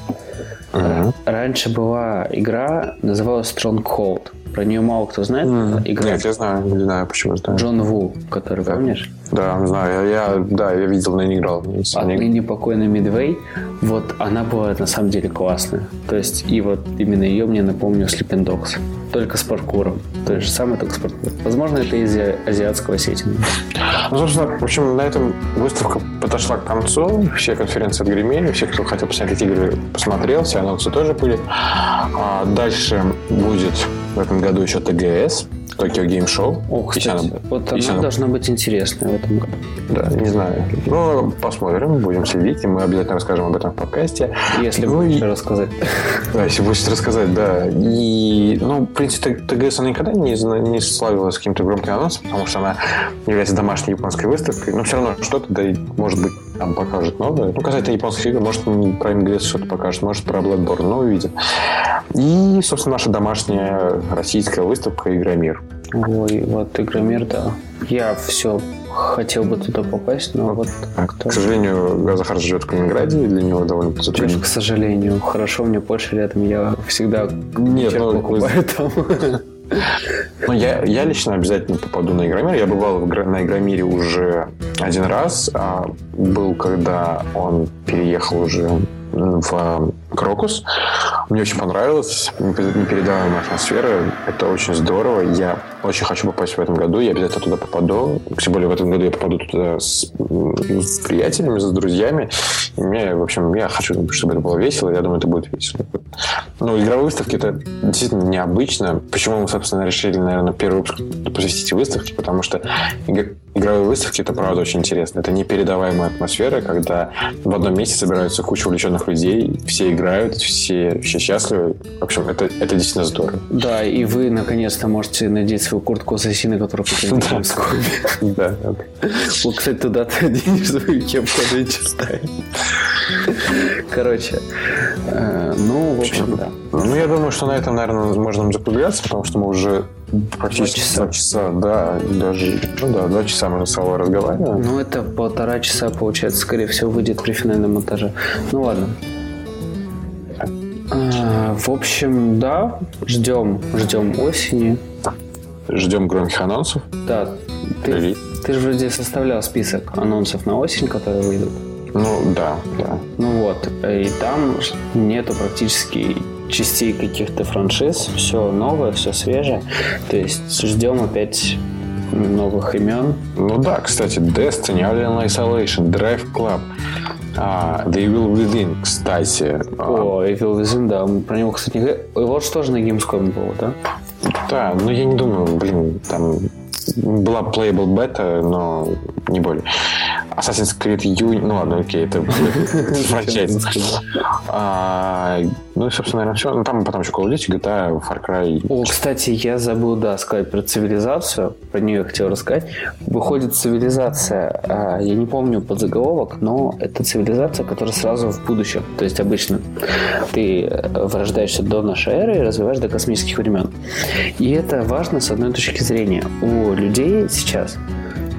Uh-huh. Раньше была игра, называлась Stronghold. Про нее мало кто знает. Mm. Игра. Нет, я знаю, не знаю, почему знаю. Джон Ву, который, да. помнишь? Да, знаю. Я, я, да, я видел, но не играл. А не... ныне покойный Мидвей, вот она была на самом деле классная. То есть, и вот именно ее мне напомнил Sleeping Dogs. Только с паркуром. То же самое, только с паркуром. Возможно, это из азиатского сеттинга. Ну, собственно, в общем, на этом выставка подошла к концу. Все конференции отгремели. Все, кто хотел посмотреть игры, посмотрел. Все анонсы тоже были. А дальше будет в этом году еще ТГС, Токио Гейм Шоу. О, кстати, она, вот она, она должна быть интересная в этом году. Да, не знаю. Ну, посмотрим, будем следить, и мы обязательно расскажем об этом в подкасте. Если ну, будешь и... рассказать. Да, если будешь рассказать, да. И, ну, в принципе, ТГС она никогда не, не славилась каким-то громким анонсом, потому что она является домашней японской выставкой, но все равно что-то, да, может быть, там покажет новое. Ну, касательно японских игр, может, про МГС что-то покажет, может, про Bloodborne, но увидим. И, собственно, наша домашняя российская выставка «Игромир». Ой, вот «Игромир», да. Я все хотел бы туда попасть, но вот... Так, к сожалению, Захар живет в Калининграде, и для него довольно затруднительно. К сожалению. Хорошо, мне Польша рядом, я всегда Нет, ну, покупаю там. Ну, я, я лично обязательно попаду на Игромир. Я бывал в, на Игромире уже один раз. А был, когда он переехал уже в Крокус. Мне очень понравилось. Непередаваемая атмосфера. Это очень здорово. Я очень хочу попасть в этом году. Я обязательно туда попаду. Тем более в этом году я попаду туда с, с приятелями, с друзьями. И мне, в общем, я хочу, чтобы это было весело. Я думаю, это будет весело. Ну, игровые выставки это действительно необычно. Почему мы, собственно, решили, наверное, первый выпуск посвятить выставке? Потому что игровые выставки это правда очень интересно. Это непередаваемая атмосфера, когда в одном месте собираются куча увлеченных людей, все играют играют, все, все счастливы. В общем, это, это действительно здорово. Да, и вы наконец-то можете надеть свою куртку ассасина, которую купили в Gamescom. Да, Вот, кстати, туда ты оденешь свою кепку Adventure Короче, э, ну, в общем, да. Ну, я думаю, что на этом, наверное, можно закругляться, потому что мы уже практически часа. два часа, да, даже, ну да, два часа мы с Салой разговариваем. Ну, это полтора часа, получается, скорее всего, выйдет при финальном монтаже. Ну, ладно. А, В общем, да, ждем, ждем осени. Ждем громких анонсов. Да, ты, Привет. ты же вроде составлял список анонсов на осень, которые выйдут. Ну, да, да. Ну вот, и там нету практически частей каких-то франшиз. Все новое, все свежее. То есть ждем опять новых имен. Ну да, кстати, Destiny, Alien Isolation, Drive Club, а, The Evil Within, кстати. А, О, Evil Within, да, про него, кстати, не говорили. Вот что же на Gamescom было, да? Да, но я не думаю, блин, там была playable бета, но не более. Assassin's Creed Unity, ну ладно, окей, это франчайз. А, Ну и, собственно, наверное, все. Ну, там потом еще Call of Duty, GTA, Far Cry. О, кстати, я забыл, да, сказать про цивилизацию. Про нее я хотел рассказать. Выходит цивилизация, а, я не помню подзаголовок, но это цивилизация, которая сразу в будущем. То есть обычно ты э, вырождаешься до нашей эры и развиваешь до космических времен. И это важно с одной точки зрения. У людей сейчас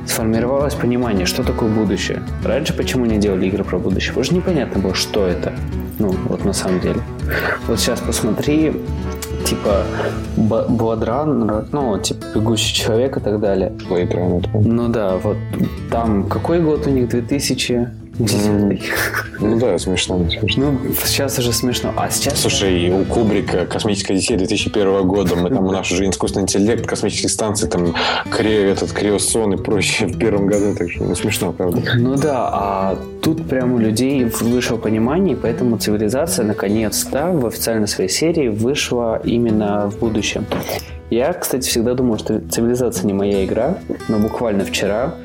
сформировалось понимание, что такое будущее. Раньше почему не делали игры про будущее? Потому что непонятно было, что это. Ну, вот на самом деле. Вот сейчас посмотри, типа, Б- Blood Runner, ну, типа, Бегущий человек и так далее. Blade Runner. Ну да, вот там какой год у них? 2000? Ну да, смешно, смешно. Ну, сейчас уже смешно. А сейчас... Слушай, у Кубрика «Космическая Одиссея» 2001 года, мы там, у нас уже искусственный интеллект, космические станции, там, кре, этот, криосон и прочее в первом году, так что, ну, смешно, правда. Ну да, а тут прям у людей вышло понимание, поэтому цивилизация наконец-то в официальной своей серии вышла именно в будущем. Я, кстати, всегда думал, что цивилизация не моя игра, но буквально вчера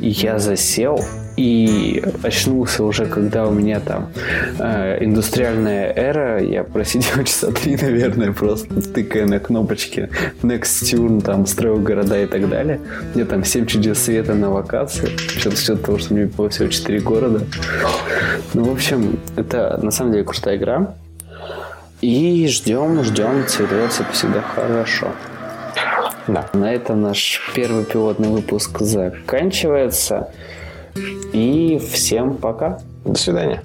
я засел и очнулся уже, когда у меня там э, индустриальная эра, я просидел часа три, наверное, просто тыкая на кнопочки Nextune, там, строил города и так далее. Мне там 7 чудес света на локации, что-то с того, что мне было всего 4 города. Ну, в общем, это на самом деле крутая игра. И ждем, ждем, цивилизация всегда хорошо. Да. На этом наш первый пилотный выпуск заканчивается. И всем пока. До свидания.